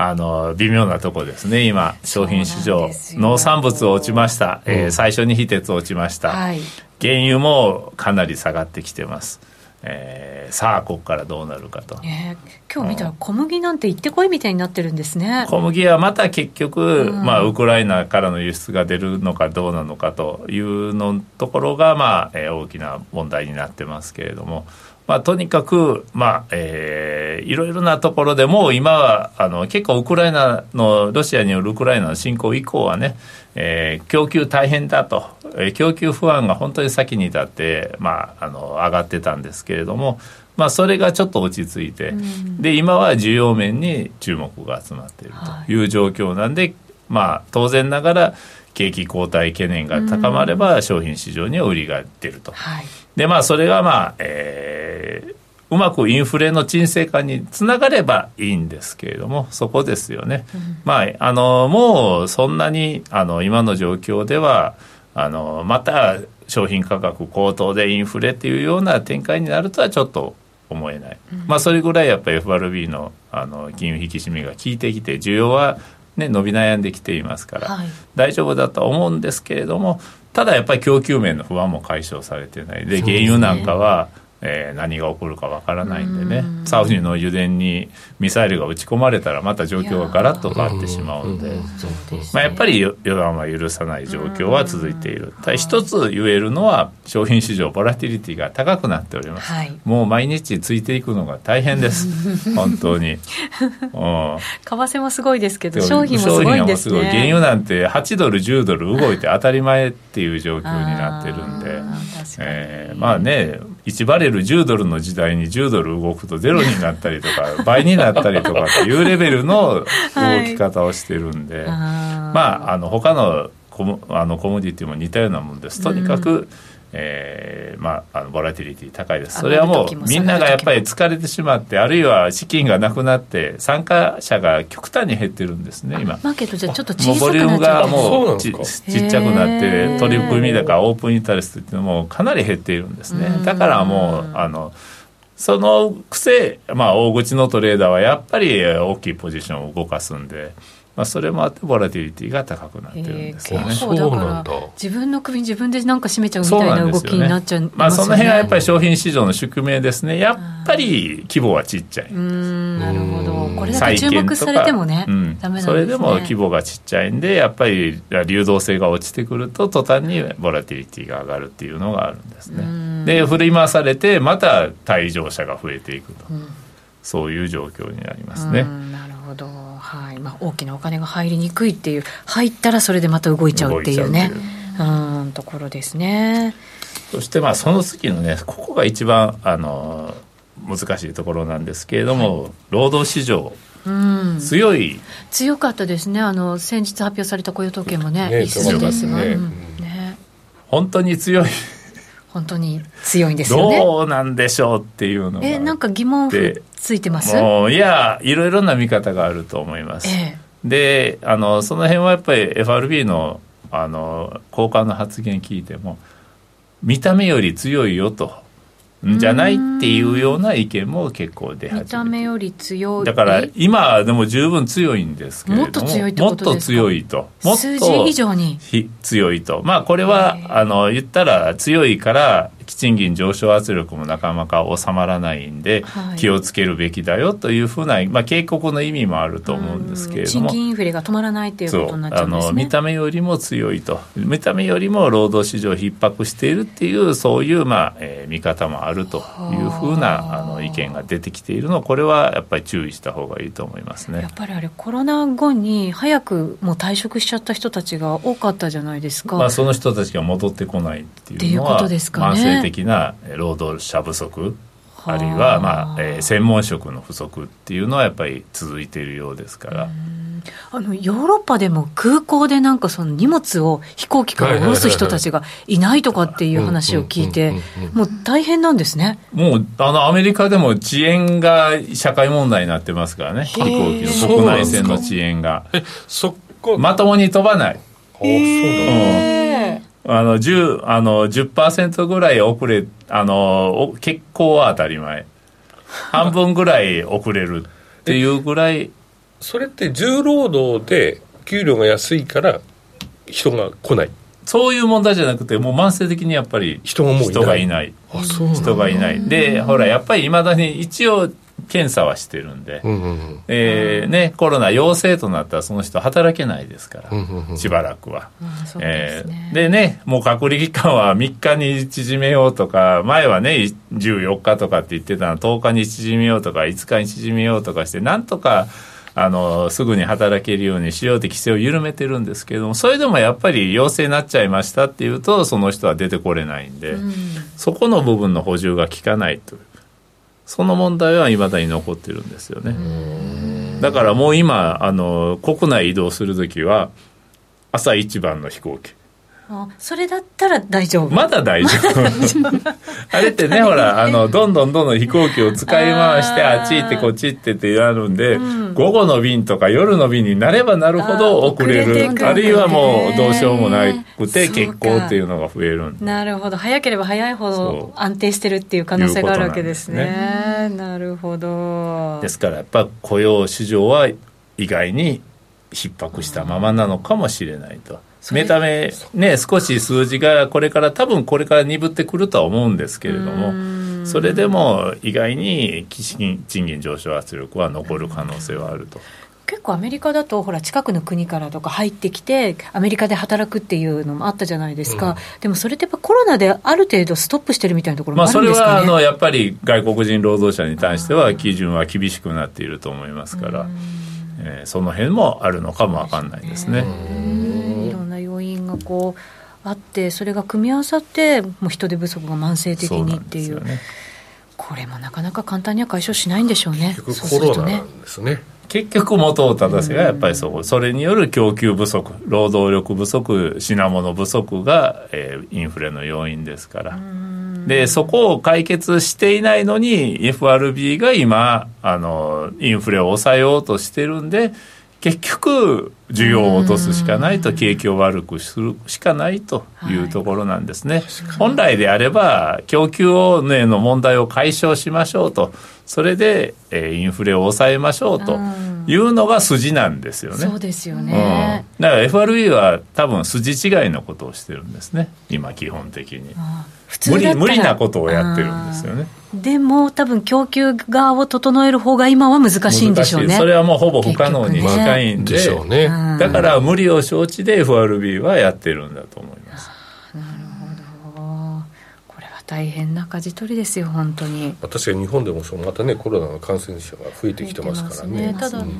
あの微妙なとこですね。今商品市場農産物落ちました、えー最初に非鉄落ちました、はい。原油もかなり下がってきてます、えーさあここからどうなるかと、ね今日見たら小麦なんて行ってこいみたいになってるんですね。小麦はまた結局、うん。まあ、ウクライナからの輸出が出るのかどうなのかというのところが、まあえー大きな問題になってますけれども、まあ、とにかく、まあえーいろいろなところでもう今はあの結構ウクライナのロシアによるウクライナの侵攻以降はね、えー供給大変だと、えー供給不安が本当に先に立って、まあ、あの上がってたんですけれども、まあ、それがちょっと落ち着いて、で今は需要面に注目が集まっているとい。う状況なんで、まあ、当然ながら景気後退懸念が高まれば商品市場には売りが出ると。はい。でまあそれがまあ、えーうまくインフレの沈静化につながればいいんですけれどもそこですよね、まああのもうそんなにあの今の状況ではあのまた商品価格高騰でインフレっていうような展開になるとはちょっと思えない、まあそれぐらいやっぱり FRB のあの金融引き締めが効いてきて需要はね伸び悩んできていますから、はい。大丈夫だとは思うんですけれどもただやっぱり供給面の不安も解消されてない。で原油なんかは、えー何が起こるかわからないんでねサウジの油田にミサイルが撃ち込まれたらまた状況がガラッと変わってしまうんで。まあ、やっぱり予断は許さない状況は続いている。ただ一つ言えるのは商品市場ボラティリティが高くなっております。はいもう毎日ついていくのが大変です。<laughs> 本当に。うん為替もすごいですけど商品もすごいんです商品はもうすごい原ね油なんて8ドル10ドル動いて当たり前っていう状況になってるんでえーまあね1バレル10ドルの時代に10ドル動くとゼロになったりとか <laughs> 倍になったりとかっていうレベルの動き方をしてるんで、あー。まああの他のコモあのコモディティも似たようなもんです。とにかく、えーまあ、あのボラティリティ高いです。それはもうみんながやっぱり疲れてしまってあるいは資金がなくなって参加者が極端に減ってるんですね今。マーケットじゃちょっとも小さボリュームなっちゃってがもそうなうんちですか？ちっちゃくなっへてー。取り組み高オープンインタレストっていうのもかなり減っているんですね。だからもうあのそのくせ、まあ、大口のトレーダーはやっぱり大きいポジションを動かすんで、まあ、それもあってボラティリティが高くなってるんですよね。結構だからそうなんだ自分の首自分でなんか締めちゃうみたいな動きになっちゃいますよね。まあ、その辺はやっぱり商品市場の宿命ですね。やっぱり規模はちっちゃい。うーんなるほど。これだけ債注目されてもね、うん。ダメなんですね。それでも規模がちっちゃいんでやっぱり流動性が落ちてくると途端にボラティリティが上がるっていうのがあるんですね。で振り回されてまた退場者が増えていくと、そういう状況になりますね、うんなるほど、はい。まあ、大きなお金が入りにくいっていう入ったらそれでまた動いちゃうっていうね。動いちうんところですね。そしてまあその次のねここが一番あの難しいところなんですけれども、労働市場。うん。強い。強かったですね。あの先日発表された雇用統計もねね一緒ですね。うん。ね。本当に強い本当に強いんですよね。どうなんでしょうっていうのがえなんか疑問符ついてます？もういやいろいろな見方があると思います、ええ。であのその辺はやっぱり FRB のあの高官の発言聞いても見た目より強いよとんじゃないっていうような意見も結構出始め見てた目より強い。だから今でも十分強いんですけれどももっと強いともっと強いと。もっと数字以上に。ひ強いと。まあこれはあの言ったら強いから賃金上昇圧力もなかなか収まらないんで、はい、気をつけるべきだよというふうな、まあ、警告の意味もあると思うんですけれども。賃金インフレが止まらないっていうことになっちゃうんです、ね、あの見た目よりも強いと。見た目よりも労働市場逼迫しているっていうそういう、まあえー、見方もあるというふうなあの意見が出てきているのこれはやっぱり注意した方がいいと思いますねやっぱりあれコロナ後に早くもう退職しちゃった人たちが多かったじゃないですか、まあ、その人たちが戻ってこないっていうのは慢性的な労働者不足あるいは、まあえー、専門職の不足っていうのはやっぱり続いているようですから。あのヨーロッパでも空港でなんかその荷物を飛行機から下ろす人たちがいないとかっていう話を聞いて、もう大変なんですね。もうあのアメリカでも遅延が社会問題になってますからね、飛行機の国内線の遅延が。まともに飛ばない。あそうだ、あの10あの10%ぐらい遅れあの結構は当たり前。<laughs> 半分ぐらい遅れるっていうぐらい。それって重労働で給料が安いから人が来ない。そういう問題じゃなくてもう慢性的にやっぱり人がいない。人がいない。でほらやっぱりいまだに一応検査はしてるんで、うんうん、えー、ね、コロナ陽性となったらその人働けないですから、うんうん、しばらくは。でえー、でねもう隔離期間は3日に縮めようとか前はね14日とかって言ってたの10日に縮めようとか5日に縮めようとかしてなんとかあのすぐに働けるようにしようって規制を緩めてるんですけれどもそれでもやっぱり陽性になっちゃいましたっていうとその人は出てこれないんで、うん、そこの部分の補充が効かないという。その問題はいまだに残ってるんですよね。だからもう今あの国内移動するときは朝一番の飛行機。それだったら大丈夫。まだ大丈夫。<laughs> あれってねほらあのどんどんどんどん飛行機を使い回してあっち行ってこっち行ってってやるんで、うん、午後の便とか夜の便になればなるほど遅れる。あるいはもうどうしようもなくて欠航っていうのが増えるなるほど。早ければ早いほど安定してるっていう可能性があるわけですね。なるほど。ですからやっぱ雇用市場は意外に逼迫したままなのかもしれないと。目ね少し数字がこれから多分これから鈍ってくるとは思うんですけれどもそれでも意外に賃金上昇圧力は残る可能性はあると。結構アメリカだとほら近くの国からとか入ってきてアメリカで働くっていうのもあったじゃないですか、うん、でもそれってやっぱコロナである程度ストップしてるみたいなところもあるんですか、ね、まあ、それはあのやっぱり外国人労働者に対しては基準は厳しくなっていると思いますから、えー、その辺もあるのかも分かんないですね。がこうあってそれが組み合わさってもう人手不足が慢性的にっていう、ね、これもなかなか簡単には解消しないんでしょうね。結局コロナなんですね。結局元を正せがやっぱりそう、それによる供給不足労働力不足品物不足が、えー、インフレの要因ですから。でそこを解決していないのに FRB が今あのインフレを抑えようとしてるんで結局需要を落とすしかないと景気を悪くするしかないとい。うところなんですね、はい、本来であれば供給への問題を解消しましょうと。それで、えー、インフレを抑えましょうというのが筋なんですよね、そうですよね、うん、だから FRB は多分筋違いのことをしてるんですね。今基本的に。無理無理なことをやってるんですよね。でも多分供給側を整える方が今は難しいんでしょうね。それはもうほぼ不可能に近いんで,、しょうね、だから無理を承知で FRB はやってるんだと思いますなるほどこれは大変な舵取りですよ本当に確かに日本でもそうまたねコロナの感染者が増えてきてますからね、ね、ただね、う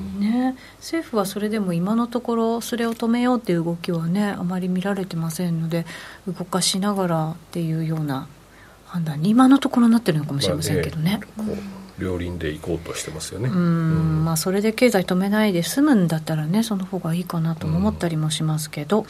ん、政府はそれでも今のところそれを止めようっていう動きはねあまり見られてませんので動かしながらっていうような判断に今のところなってるのかもしれませんけどね。まあね両輪で行こうとしてますよね。うん、まあそれで経済止めないで済むんだったらねその方がいいかなと思ったりもしますけど。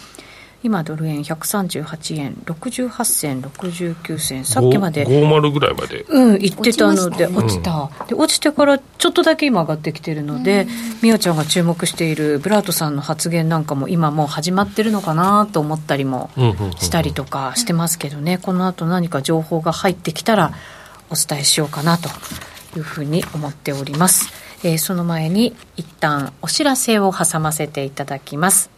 今ドル円138円68銭69銭さっきまで50ぐらいまで。うん行ってたので落ちた、で落ちてからちょっとだけ今上がってきてるので美桜ちゃんが注目しているブラートさんの発言なんかも今もう始まってるのかなと思ったりもしたりとかしてますけどね。この後何か情報が入ってきたらお伝えしようかなというふうに思っております、えー、その前に一旦お知らせを挟ませていただきます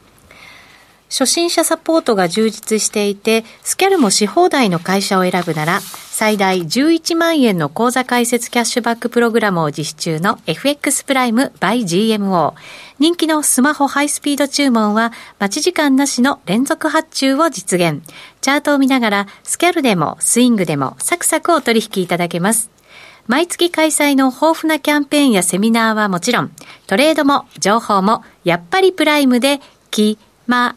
初心者サポートが充実していて、スキャルもし放題の会社を選ぶなら、最大11万円の口座開設キャッシュバックプログラムを実施中の FX プライム by GMO。人気のスマホハイスピード注文は待ち時間なしの連続発注を実現。チャートを見ながらスキャルでもスイングでもサクサクお取引いただけます。毎月開催の豊富なキャンペーンやセミナーはもちろん、トレードも情報もやっぱりプライムで決ま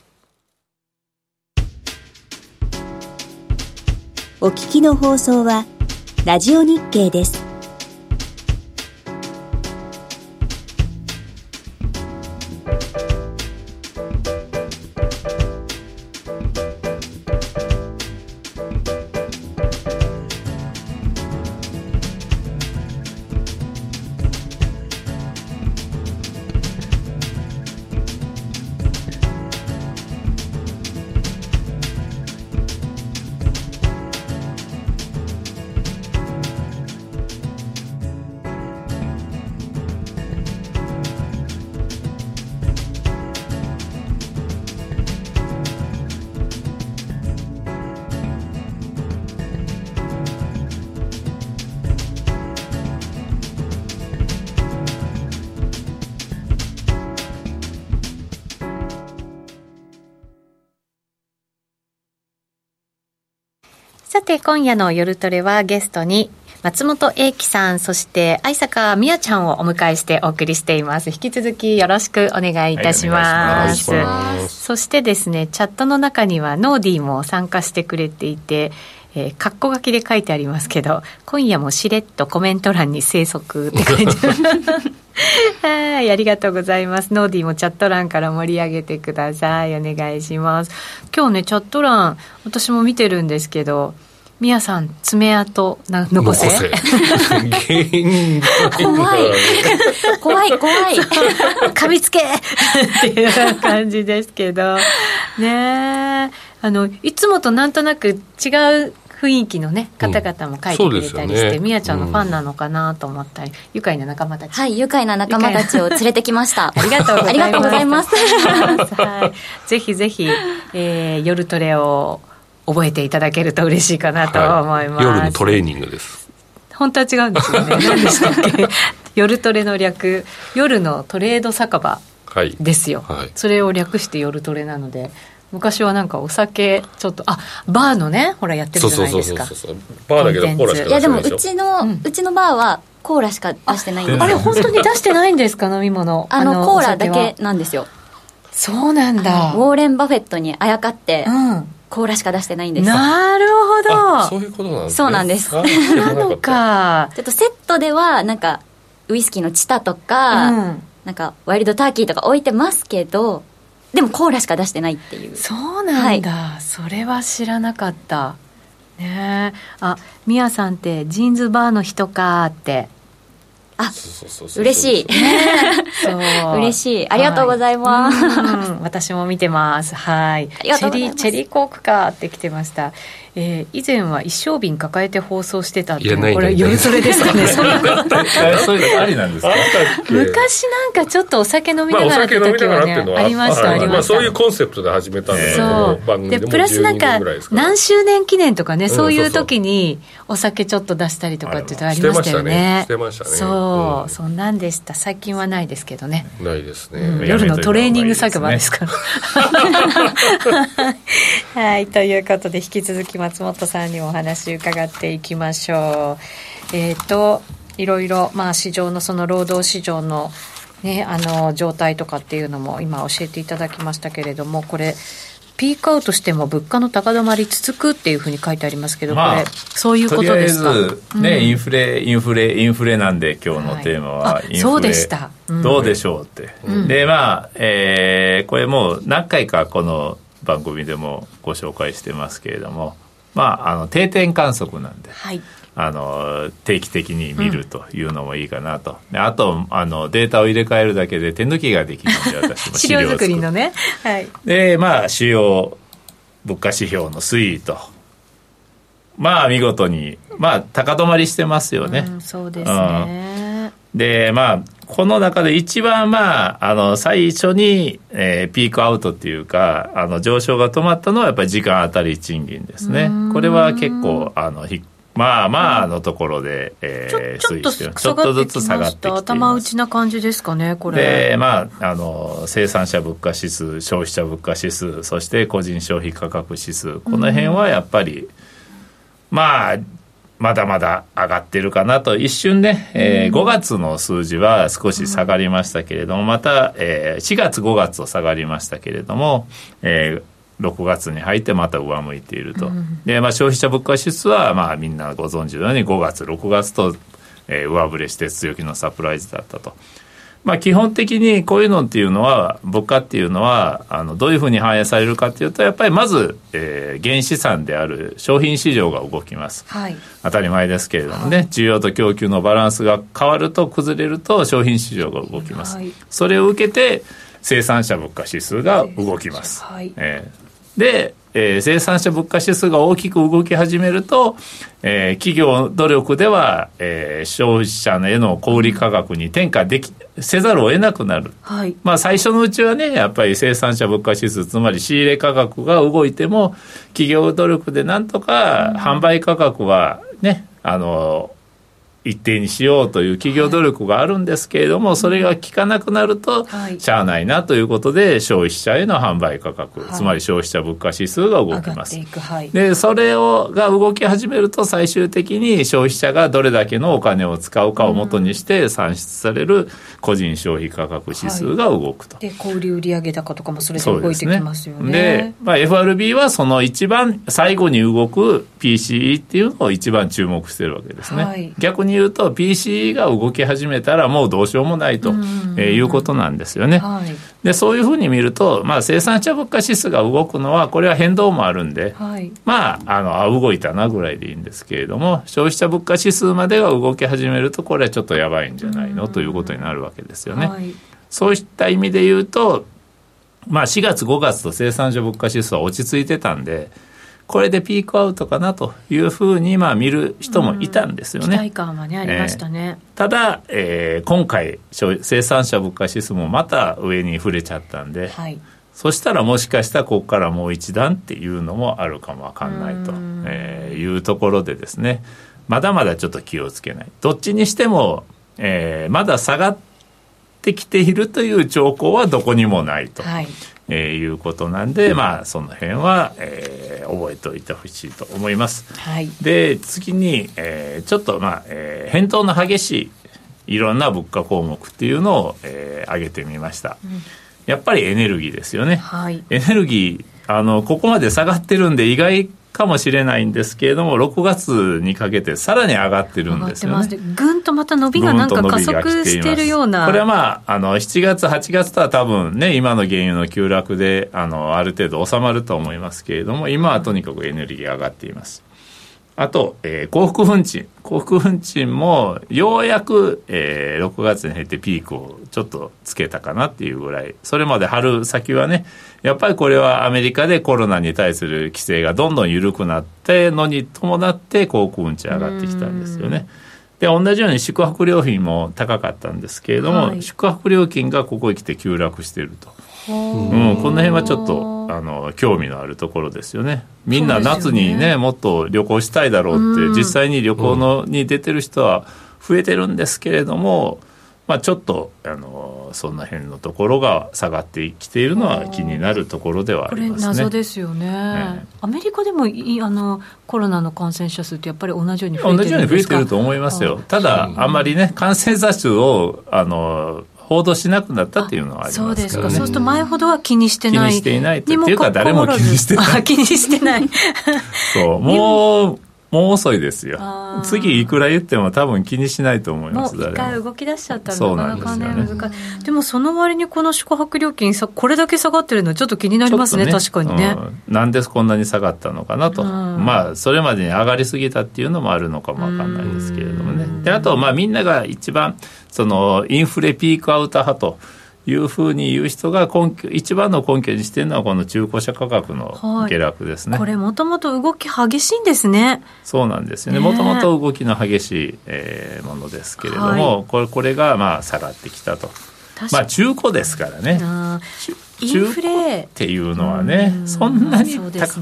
お聞きの放送は、ラジオ日経です。今夜の夜トレはゲストに松本英樹さん、そして愛坂美也ちゃんをお迎えしてお送りしています。引き続きよろしくお願いいたします。はい、そしてですね、チャットの中にはノーディーも参加してくれていて、えー、括弧書きで書いてありますけど、今夜もしれっとコメント欄に生息って書いて。<laughs> はい、ありがとうございます。ノーディーもチャット欄から盛り上げてください。お願いします。今日ね、チャット欄、私も見てるんですけど、みやさん、爪痕な残せ？残せ。<laughs> <laughs> 怖い。怖い、怖い。噛みつけ。っていう感じですけど。ねあの、いつもとなんとなく違う雰囲気のね方々も書いてくれたりして、み、や、ちゃんのファンなのかなと思ったり、愉快な仲間たち。はい愉快な仲間たちを連れてきました。<laughs> ありがとうございます。ありがとうございます。はい、ぜひぜひ、えー、夜トレを覚えていただけると嬉しいかなと思います、はい、夜のトレーニングです。本当は違うんですよね <laughs> 何でしたっけ？夜トレの略。夜のトレード酒場ですよ、はい。はい、それを略して夜トレなので昔はなんかお酒ちょっとあバーのねほらやってるじゃないですか。バーだけどコーラしかいやでもうちの、うん、うちのバーはコーラしか出してないんですあれ本当に出してないんですか？飲み物。あのコーラだけなんですよ。そうなんだ。ウォーレン・バフェットにあやかって、うん、コーラしか出してないんです。なるほど。そういうことなんです、ね、そうなんです。なのか。ちょっとセットではなんかウイスキーのチタとか、うん、なんかワイルドターキーとか置いてますけどでもコーラしか出してないっていう。そうなんだ、はい、それは知らなかった。ね。えあみやさんってジーンズバーの人かってあ嬉しい、<laughs> 嬉しい。ありがとうございます、はい、私も見てます。はい。チェリーチェリーコークかって来てましたえー、以前は一升瓶抱えて放送してたってこれ夜それですかね。<laughs> そういうのありなんですか？昔なんかちょっとお酒飲みながらって時はね、ありましたありました、そういうコンセプトで始めたんですそう。でプラスなんか何周年記念とかね、そういう時にお酒ちょっと出したりとかってありましたよね。してましたね。そう、そんなんでした。最近はないですけどね。ないですね、夜のトレーニング作業ですから。<laughs> はい。ということで引き続き松本さんにお話伺っていきましょう。えっ、ー、といろいろ、まあ、市場のその労働市場の,、ね、あの状態とかっていうのも今教えていただきましたけれどもこれピークアウトしても物価の高止まり続くっていうふうに書いてありますけど、まあ、これそういうことですか？とりあえずね、うん、インフレインフレインフレなんで今日のテーマは、はい、そうでした、うん、どうでしょうって、うん、でまあ、えー、これもう何回かこの番組でもご紹介してますけれども、まあ、あの定点観測なんで、はい、あの定期的に見るというのもいいかなと、うん、あとあのデータを入れ替えるだけで手抜きができるので <laughs> 私も資料作りのね、はい、でまあ主要物価指標の推移と。まあ見事にまあ高止まりしてますよね、うん、そうですね、うん、でまあこの中で一番まああの最初に、えー、ピークアウトっていうかあの上昇が止まったのはやっぱり時間当たり賃金ですね。これは結構あのひまあまあのところで、えー、ちょっとちょっとずつ下がってきて頭打ちな感じですかねこれ。でまああの生産者物価指数消費者物価指数そして個人消費価格指数この辺はやっぱり、まあまだまだ上がってるかなと。一瞬ね、えー、5月の数字は少し下がりましたけれどもまた、えー、4月5月と下がりましたけれども、えー、6月に入ってまた上向いていると、うん、で、まあ、消費者物価指数は、まあ、みんなご存知のように5月6月と、えー、上振れして強気のサプライズだったと。まあ、基本的にこういうのっていうのは物価っていうのはあのどういうふうに反映されるかっていうとやっぱりまず、えー、原資産である商品市場が動きます、はい、当たり前ですけれどもね、はい、需要と供給のバランスが変わると崩れると商品市場が動きます、はい、それを受けて生産者物価指数が動きます、はい。えー、で、えー、生産者物価指数が大きく動き始めると、えー、企業努力では、えー、消費者への小売価格に転嫁できせざるを得なくなる、はい、まあ最初のうちはねやっぱり生産者物価指数つまり仕入れ価格が動いても企業努力でなんとか販売価格はねあの一定にしようという企業努力があるんですけれども、はい、それが効かなくなると、しゃあないなということで消費者への販売価格、はい、つまり消費者物価指数が動きます。はい、でそれをが動き始めると最終的に消費者がどれだけのお金を使うかをもとにして算出される個人消費価格指数が動くと。で小売売上高とかもそれで動いてきますよね。で、ね、まあ、FRB はその一番最後に動く PCE っていうのを一番注目してるわけですね。逆にに言うと PC が動き始めたらもうどうしようもないと、えいうことなんですよね。はい、でそういうふうに見ると、まあ、生産者物価指数が動くのはこれは変動もあるんで、はい、まああのあ動いたなぐらいでいいんですけれども消費者物価指数までが動き始めるとこれはちょっとやばいんじゃないの？ということになるわけですよね。はい、そういった意味で言うとまあ、4月5月と生産者物価指数は落ち着いてたんでこれでピークアウトかなというふうにまあ見る人もいたんですよね。期待感はねありましたね。えー、ただ、えー、今回生産者物価指数もまた上に触れちゃったんで、はい、そしたらもしかしたらここからもう一段っていうのもあるかもわかんないと、えー、いうところでですねまだまだちょっと気をつけない。どっちにしても、えー、まだ下がってきているという兆候はどこにもないと。はいえー、いうことなんで、まあ、その辺は、えー、覚えておいてほしいと思います。はい、で次に、えー、ちょっと、まあえー、変動の激しいいろんな物価項目っていうのを、えー、挙げてみました。うん、やっぱりエネルギーですよね。はい、エネルギーあのここまで下がってるんで意外かもしれないんですけれども6月にかけてさらに上がってるんですよね。ぐんとまた伸びがなんか加速してるような。これはまああの7月8月とは多分ね今の原油の急落であのある程度収まると思いますけれども今はとにかくエネルギー上がっています。あと、えー、幸福運賃幸福運賃もようやく、えー、6月に入ってピークをちょっとつけたかなっていうぐらい。それまで春先はねやっぱりこれはアメリカでコロナに対する規制がどんどん緩くなってのに伴って航空運賃上がってきたんですよね。で同じように宿泊料品も高かったんですけれども、はい、宿泊料金がここへ来て急落していると。うん、この辺はちょっとあの興味のあるところですよね。みんな夏にね、ね、もっと旅行したいだろうって実際に旅行のに出てる人は増えてるんですけれども、まあ、ちょっとあのそんな辺のところが下がってきているのは気になるところではありますね。謎ですよね、ね、アメリカでもいあのコロナの感染者数ってやっぱり同じように増えてる同じように増えてると思いますよ。ただあんまりね感染者数をあの報道しなくなったっていうのはありますね、そうですか。そうすると前ほどは気にしてない。気にしていないっていうか誰も気にしてない。気にしてない。<laughs> そう。もうもう遅いですよ。次いくら言っても多分気にしないと思いますもう一回動き出しちゃったらなかなかね。ね難しいでもその割にこの宿泊料金さこれだけ下がってるのはちょっと気になりますね、ね、確かにね、うん、なんでこんなに下がったのかなと、まあそれまでに上がりすぎたっていうのもあるのかもわかんないですけれどもね。であとまあみんなが一番そのインフレピークアウター派というふうに言う人が根拠一番の根拠にしているのはこの中古車価格の下落ですね、はい、これもともと動き激しいんですね。そうなんですよね。もともと動きの激しい、えー、ものですけれども、はい、これこれがまあ下がってきたと。まあ中古ですからねインフレ。っていうのはね、そんなに高く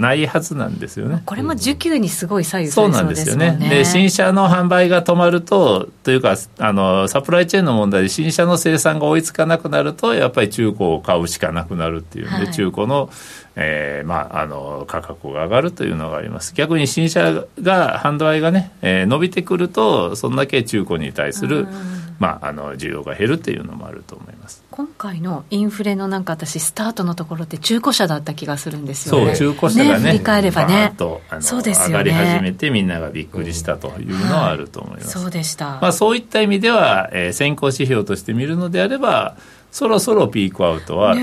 ないはずなんですよね。これも需給にすごい左右そうなんですよね。で新車の販売が止まるとというかあのサプライチェーンの問題で新車の生産が追いつかなくなるとやっぱり中古を買うしかなくなるっていうんで、はい、中古のえーまあ、あの価格が上がるというのがあります。逆に新車が販売がね、えー、伸びてくるとそんだけ中古に対する、まあ、あの需要が減るっていうのもあると思います。今回のインフレのなんか私スタートのところって中古車だった気がするんですよね。そう中古車がねね振り返ればね。とそうですよ、ね、上がり始めてみんながびっくりしたというのはあると思います、はい、そうでした、まあ、そういった意味では、えー、先行指標として見るのであればそろそろピークアウトは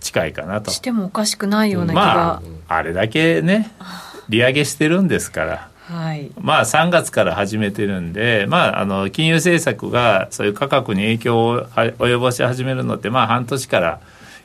近いかなと、ね、してもおかしくないような気が、まあ、あれだけね利上げしてるんですからはい、まあ3月から始めてるんで、まあ、あの金融政策がそういう価格に影響を及ぼし始めるのってまあ半年から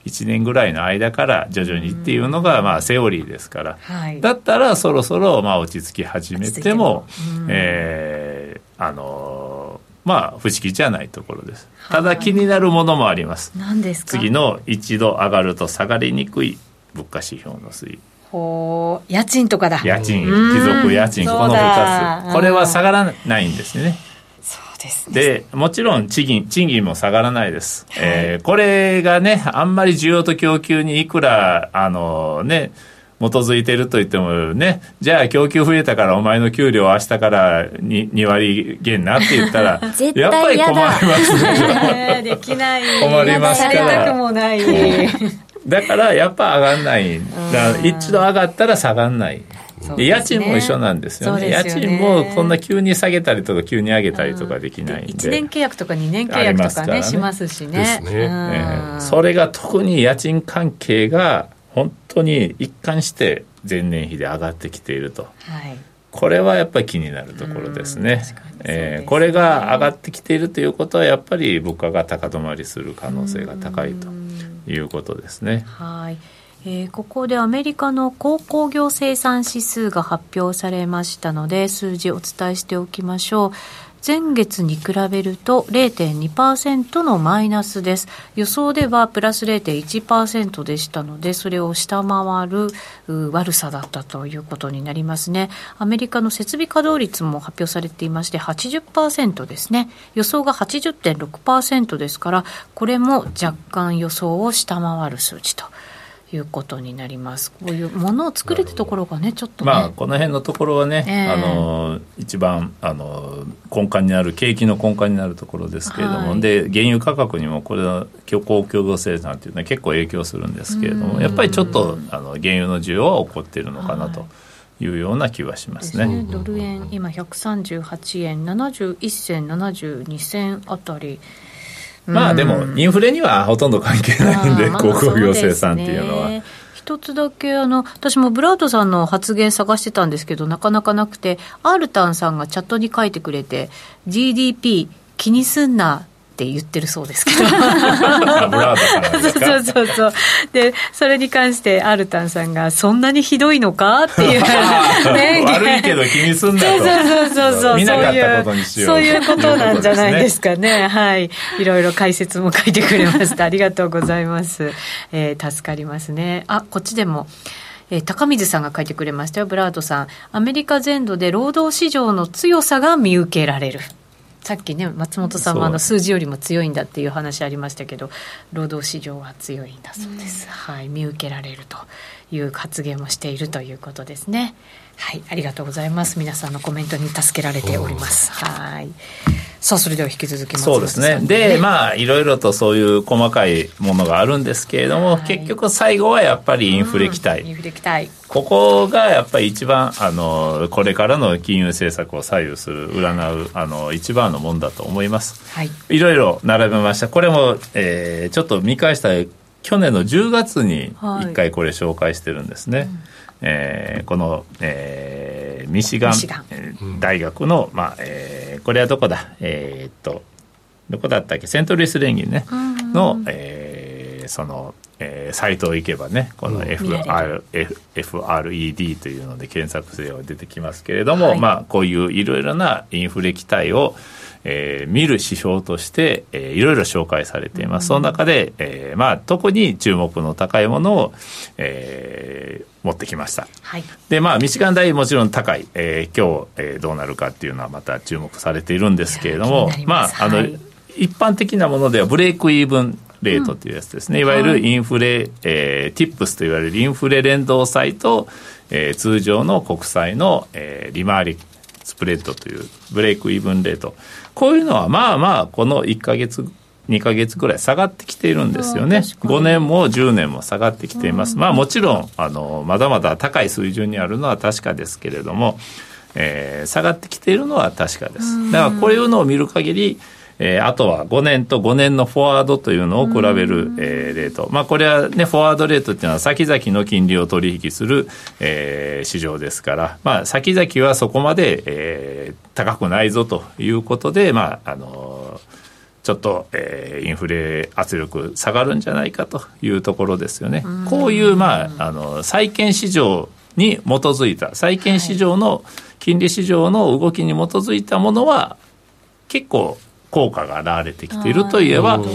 1年ぐらいの間から徐々にっていうのがまあセオリーですから、はい、だったらそろそろまあ落ち着き始めても、えー、あのまあ不思議じゃないところです。ただ気になるものもあります。何ですか？次の一度上がると下がりにくい物価指標の推移。ほう家賃とかだ。家賃貴族家賃この2つこれは下がらないんですね。そうですね。でもちろん賃金賃金も下がらないです、はい、えー、これがねあんまり需要と供給にいくらあのね基づいてると言ってもねじゃあ供給増えたからお前の給料明日から 2, 2割減なって言ったら <laughs> やっぱり困りますね <laughs> できない。困りますから。たくもないだからやっぱ上がんない。だ一度上がったら下がんない。ね、家賃も一緒なんですよね、ね、家賃もこんな急に下げたりとか急に上げたりとかできないんで、1年契約とか2年契約とかね、ね、しますしね。ね、えー、それが特に家賃関係が本当に一貫して前年比で上がってきていると、はい、これはやっぱり気になるところですね。すね。えー、これが上がってきているということはやっぱり物価が高止まりする可能性が高いと。いうことですね。はいえー、ここでアメリカの鉱工業生産指数が発表されましたので数字お伝えしておきましょう。前月に比べると0.2%のマイナスです。予想ではプラス0.1%でしたので、それを下回る悪さだったということになりますね。アメリカの設備稼働率も発表されていまして80%ですね。予想が80.6%ですから、これも若干予想を下回る数値と。いうことになります。こういうものを作るってところがね、ちょっと、ね、まあこの辺のところはね、えー、あの一番あの根幹になる景気の根幹になるところですけれども、はい、で原油価格にもこれは公共業生産っていうのは結構影響するんですけれども、やっぱりちょっとあの原油の需要は起こっているのかなと。はいいうような気はしますね。ねドル円今138円71銭72銭あたり。まあでもインフレにはほとんど関係ないんで、鉱工業生産っていうのは。一つだけあの私もブラウトさんの発言探してたんですけどなかなかなくてアールタンさんがチャットに書いてくれて GDP 気にすんなって言ってるそうですけど。そうそうそうでそれに関してアルタンさんがそんなにひどいのか？っていう、<laughs> ね、悪いけど気にすんなとそうそうそうそう。そういうことなんじゃないですかね。はい。いろいろ解説も書いてくれました。ありがとうございます、えー、助かりますね。あこっちでも。えー、高水さんが書いてくれましたよ、ブラードさん。アメリカ全土で労働市場の強さが見受けられる。さっきね松本さんもあの数字よりも強いんだっていう話ありましたけど労働市場は強いんだそうです、うん、はい見受けられるという発言もしているということですねはいありがとうございます。皆さんのコメントに助けられております。はい。さあそれでは引き続きそうですね。でまあいろいろとそういう細かいものがあるんですけれども、はい、結局最後はやっぱりインフレ期待、うん、インフレ期待。ここがやっぱり一番あのこれからの金融政策を左右する占うあの一番のもんだと思います、はい、いろいろ並べました。これも、えー、ちょっと見返した去年の10月に1回これ紹介してるんですね、はいうんえー、この、えー、ミシガン大学の、まあえー、これはどこだ？えー、っとどこだったっけ？セントルイス連銀ね、の、えー、その、えー、サイトを行けばねこの FR、F FRED というので検索すれば出てきますけれども、はい、まあこういういろいろなインフレ期待をえー、見る指標として、えー、いろいろ紹介されています。その中で、えーまあ、特に注目の高いものを、えー、持ってきました。はい、で、まあ、ミシガン大もちろん高い、えー、今日、えー、どうなるかっていうのはまた注目されているんですけれども、まあ、あの、はい、一般的なものではブレイクイーブンレートというやつですね、うん、いわゆるインフレ、はい、えー、ティップスといわれるインフレ連動債と、えー、通常の国債の、えー、利回りスプレッドというブレイクイーブンレートこういうのはまあまあこの1か月2か月ぐらい下がってきているんですよね。5年も10年も下がってきています、まあもちろんあのまだまだ高い水準にあるのは確かですけれども、えー、下がってきているのは確かです。だからこういうのを見る限りえー、あとは5年と5年のフォワードというのを比べる、えー、レート。まあこれはね、フォワードレートっていうのは先々の金利を取引する、えー、市場ですから、まあ先々はそこまで、えー、高くないぞということで、まああのちょっと、えー、インフレ圧力下がるんじゃないかというところですよね。こういう、まあ、あの、債券市場に基づいた、債券市場の、金利市場の動きに基づいたものは、結構効果が現れてきているといえば現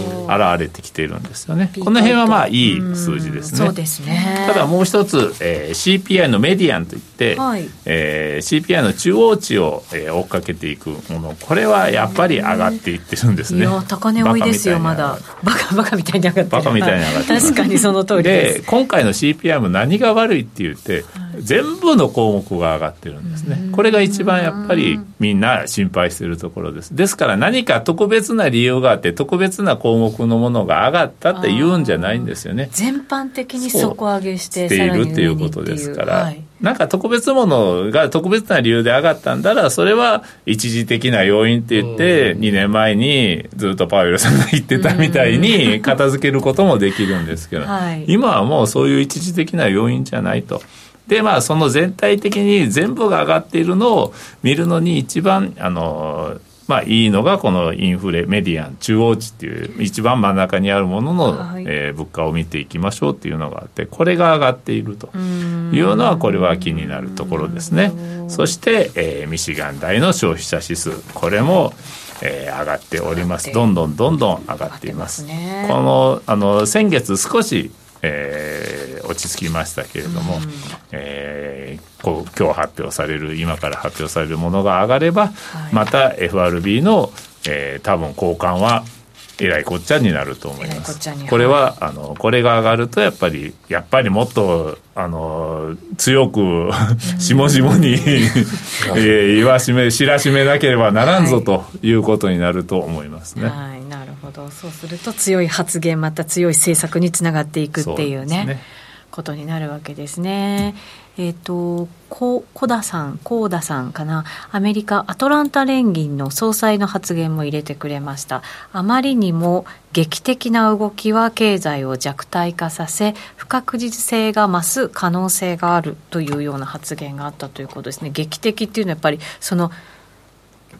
れてきているんですよね。この辺はまあいい数字ですね。すね。ただもう一つ、えー、CPI のメディアンといって、はい、えー、CPI の中央値を、えー、追っかけていくもの、これはやっぱり上がっていってるんですね。高値多いですよまだ。バカバカみたいに上がってバカみたいに上がって確かにその通りです。で今回の CPI も何が悪いって言って、全部の項目が上がってるんですね。これが一番やっぱりみんな心配しているところです。ですから何か特別な理由があって特別な項目のものが上がったって言うんじゃないんですよね。全般的に底上げしてしているっていうことですから。はい、なんか特別ものが特別な理由で上がったんだらそれは一時的な要因って言って2年前にずっとパウエルさんが言ってたみたいに片付けることもできるんですけど、はい、今はもうそういう一時的な要因じゃないと。でまあその全体的に全部が上がっているのを見るのに一番あのまあ、いいのがこのインフレメディアン中央値っていう一番真ん中にあるものの、はい、えー、物価を見ていきましょうっていうのがあってこれが上がっているというのはこれは気になるところですね。そして、えー、ミシガン大の消費者指数これもえー、上がっております。どんどんどんどん上がっています。ね、このあの先月少しえー、落ち着きましたけれども、うん、えー、こう今日発表される今から発表されるものが上がれば、はい、また FRB の、えー、多分交換はえらいこっちゃになると思います。これはあのこれが上がるとやっぱりやっぱりもっとあの強くしもしもに <laughs> えー、言わしめ知らしめなければならんぞということになると思いますね。はい、なるほど。そうすると強い発言また強い政策につながっていくっていうね。ことになるわけですね。えっ、ー、と、小田さん、高田さんかな、アメリカアトランタ連銀の総裁の発言も入れてくれました。あまりにも劇的な動きは経済を弱体化させ、不確実性が増す可能性があるというような発言があったということですね。劇的っていうのはやっぱり、その、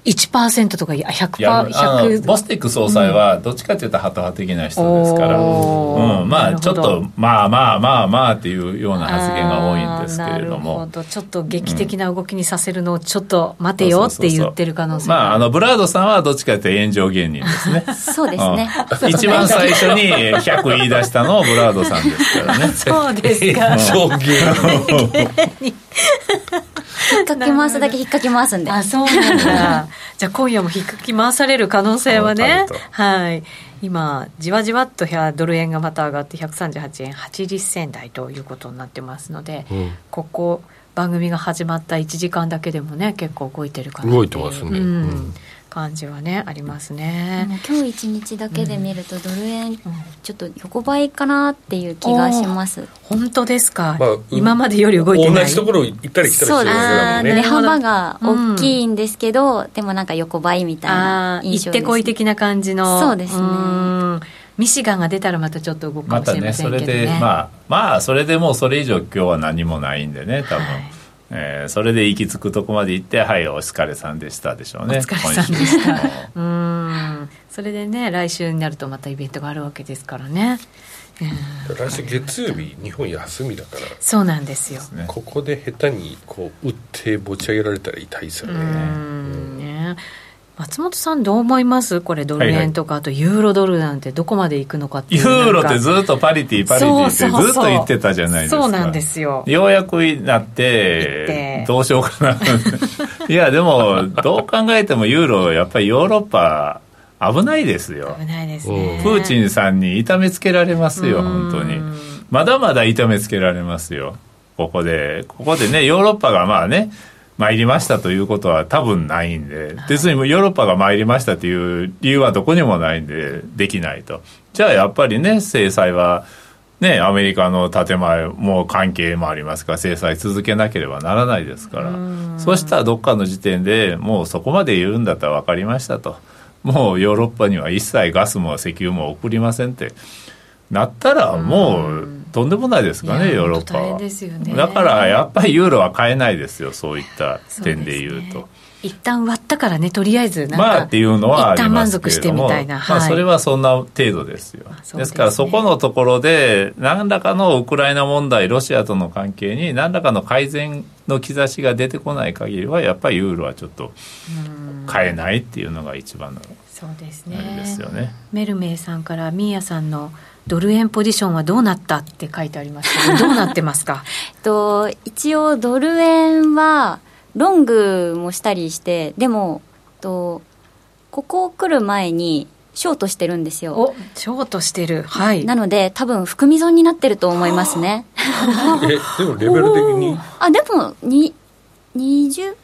1%とか100%、100ボスティック総裁はどっちかというとハト派的な人ですから、うん、まあちょっとまあまあまあまあっていうような発言が多いんですけれども。ちょっと劇的な動きにさせるのをちょっと待てよって言ってる可能性まああのブラードさんはどっちかというと炎上芸人ですね。<laughs> そうですね、うん、一番最初に100言い出したのはブラードさんですからね。<laughs> そうですか。炎 <laughs> 上芸人。引っかき回すだけ <laughs> 引っかき回すんで。あそうなんだ。<laughs> じゃあ今夜も引っかき回される可能性はね。はい。今じわじわっとドル円がまた上がって138円。80銭台ということになってますので、うん、ここ番組が始まった1時間だけでもね結構動いてるかな動いてますね、うん、感じはねありますね。今日一日だけで見るとドル円、ちょっと横ばいかなっていう気がします。本当ですか、まあ、今までより動いてない？同じところ行ったり来たりしてるわけだもんね。値幅が大きいんですけど、うん、でもなんか横ばいみたいな印象です、行ってこい的な感じの。そうですね。ミシガンが出たらまたちょっと動くかもしれませんけどね,、またねそれでまあまあそれでもうそれ以上今日は何もないんでね多分、はいえー、それで行き着くとこまで行って「はいお疲れさんでした」でしょうね。お疲れさんでした。うん。それでね来週になるとまたイベントがあるわけですからね。来週月曜日日本休みだから。そうなんですよ。ここで下手にこう打って持ち上げられたら痛いですよね。うん。ね松本さんどう思います？これドル円とか、あとユーロドルなんてどこまでいくのかってユーロってずっとパリティパリティってずっと言ってたじゃないですか。そうなんですよ。ようやくなってどうしようかな。<laughs> いやでもどう考えてもユーロやっぱりヨーロッパ危ないですよ。危ないですね。プーチンさんに痛めつけられますよ本当に。まだまだ痛めつけられますよ。ここでここでねヨーロッパがまあね参りましたということは多分ないんで、別にヨーロッパが参りましたという理由はどこにもないんで、できないと。じゃあやっぱりね、制裁は、ね、アメリカの建前も関係もありますから制裁続けなければならないですから。そうしたらどっかの時点でもうそこまで言うんだったら分かりましたと。もうヨーロッパには一切ガスも石油も送りませんって。なったらもうとんでもないですかねヨーロッパは、ね、だからやっぱりユーロは買えないですよそういった点で言うと。一旦割ったからねとりあえずまあっていうのは一旦満足してみたいな、まあ、それはそんな程度ですよ、ですね、ですからそこのところで何らかのウクライナ問題ロシアとの関係に何らかの改善の兆しが出てこない限りはやっぱりユーロはちょっと買えないっていうのが一番のそうですね。ですよね。メルメイさんからミーヤさんのドル円ポジションはどうなったって書いてありますけど、どうなってますか？<laughs> と一応、ドル円はロングもしたりして、でも、とここ来る前に、ショートしてるんですよ。おショートしてる。はい。なので、多分含み損になってると思いますね。<laughs> え、でもレベル的に？あ、でも、に、20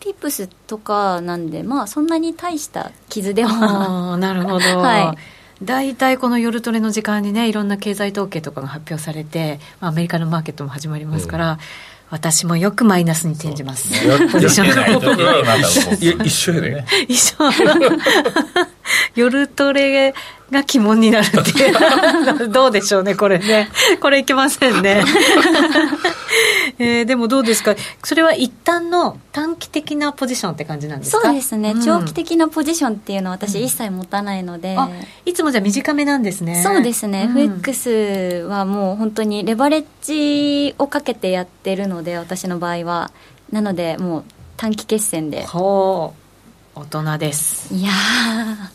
ピップスとかなんで、まあ、そんなに大した傷では。なるほど。<laughs> はい。大体この夜トレの時間にねいろんな経済統計とかが発表されて、まあ、アメリカのマーケットも始まりますから、うん、私もよくマイナスに転じます。一緒やね。一緒。夜トレが鬼門になるっていう <laughs> どうでしょうねこれねこれいけませんねえー、でもどうですか？それは一旦の短期的なポジションって感じなんですか？そうですね、うん、長期的なポジションっていうのは私一切持たないので、うん、いつもじゃ短めなんですね。そうですね、うん、FX はもう本当にレバレッジをかけてやってるので私の場合は。なのでもう短期決戦で。ほう大人です。いや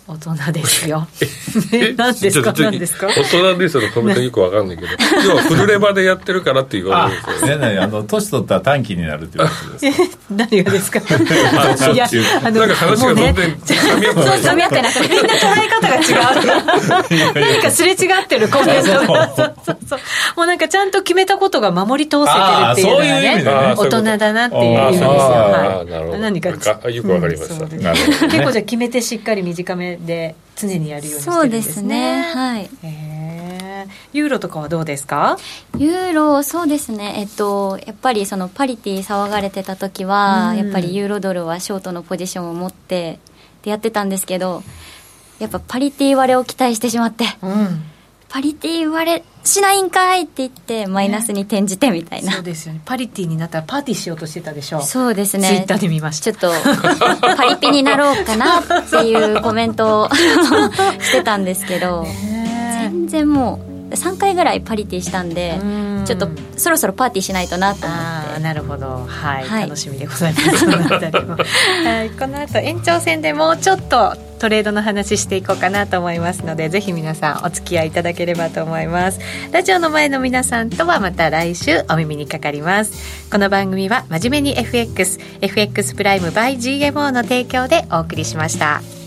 大人ですよ。<laughs> 何ですか？何ですか？大人ですよのコメントよくわかんないけど要はフルレバでやってるからっていうことですよね。<laughs> あの年取ったら短期になるっていうことですか <laughs> 何がですか？いやあのなんか話が全然。噛み合ってなくてみんな捉え方が違う何かすれ違ってるコメントが。そうそうそう。もうなんかちゃんと決めたことが守り通せてるっていうのがね大人だなっていう意味ですよ。はい。何かよくわかりました結構じゃあ決めてしっかり短めで常にやるようにしてるんですね。そうですね。はい。ユーロとかはどうですか？ユーロそうですね。えっとやっぱりそのパリティ騒がれてた時は、うん、やっぱりユーロドルはショートのポジションを持ってでやってたんですけどやっぱパリティ割れを期待してしまって、うん。パリティ割れしないんかいって言ってマイナスに転じてみたいな、ね、そうですよね。パリティになったらパーティーしようとしてたでしょ。そうですね。ツイッターで見ました。ちょっとパリピになろうかなっていうコメントを <laughs> してたんですけど。<laughs> 全然もう3回ぐらいパリティしたんでちょっとそろそろパーティーしないとなと思って。なるほど、はい、はい、楽しみでございます。この辺りも、はい、この後延長戦でもうちょっとトレードの話していこうかなと思いますのでぜひ皆さんお付き合いいただければと思います。ラジオの前の皆さんとはまた来週お耳にかかります。この番組は真面目に FXFX プライム by GMO の提供でお送りしました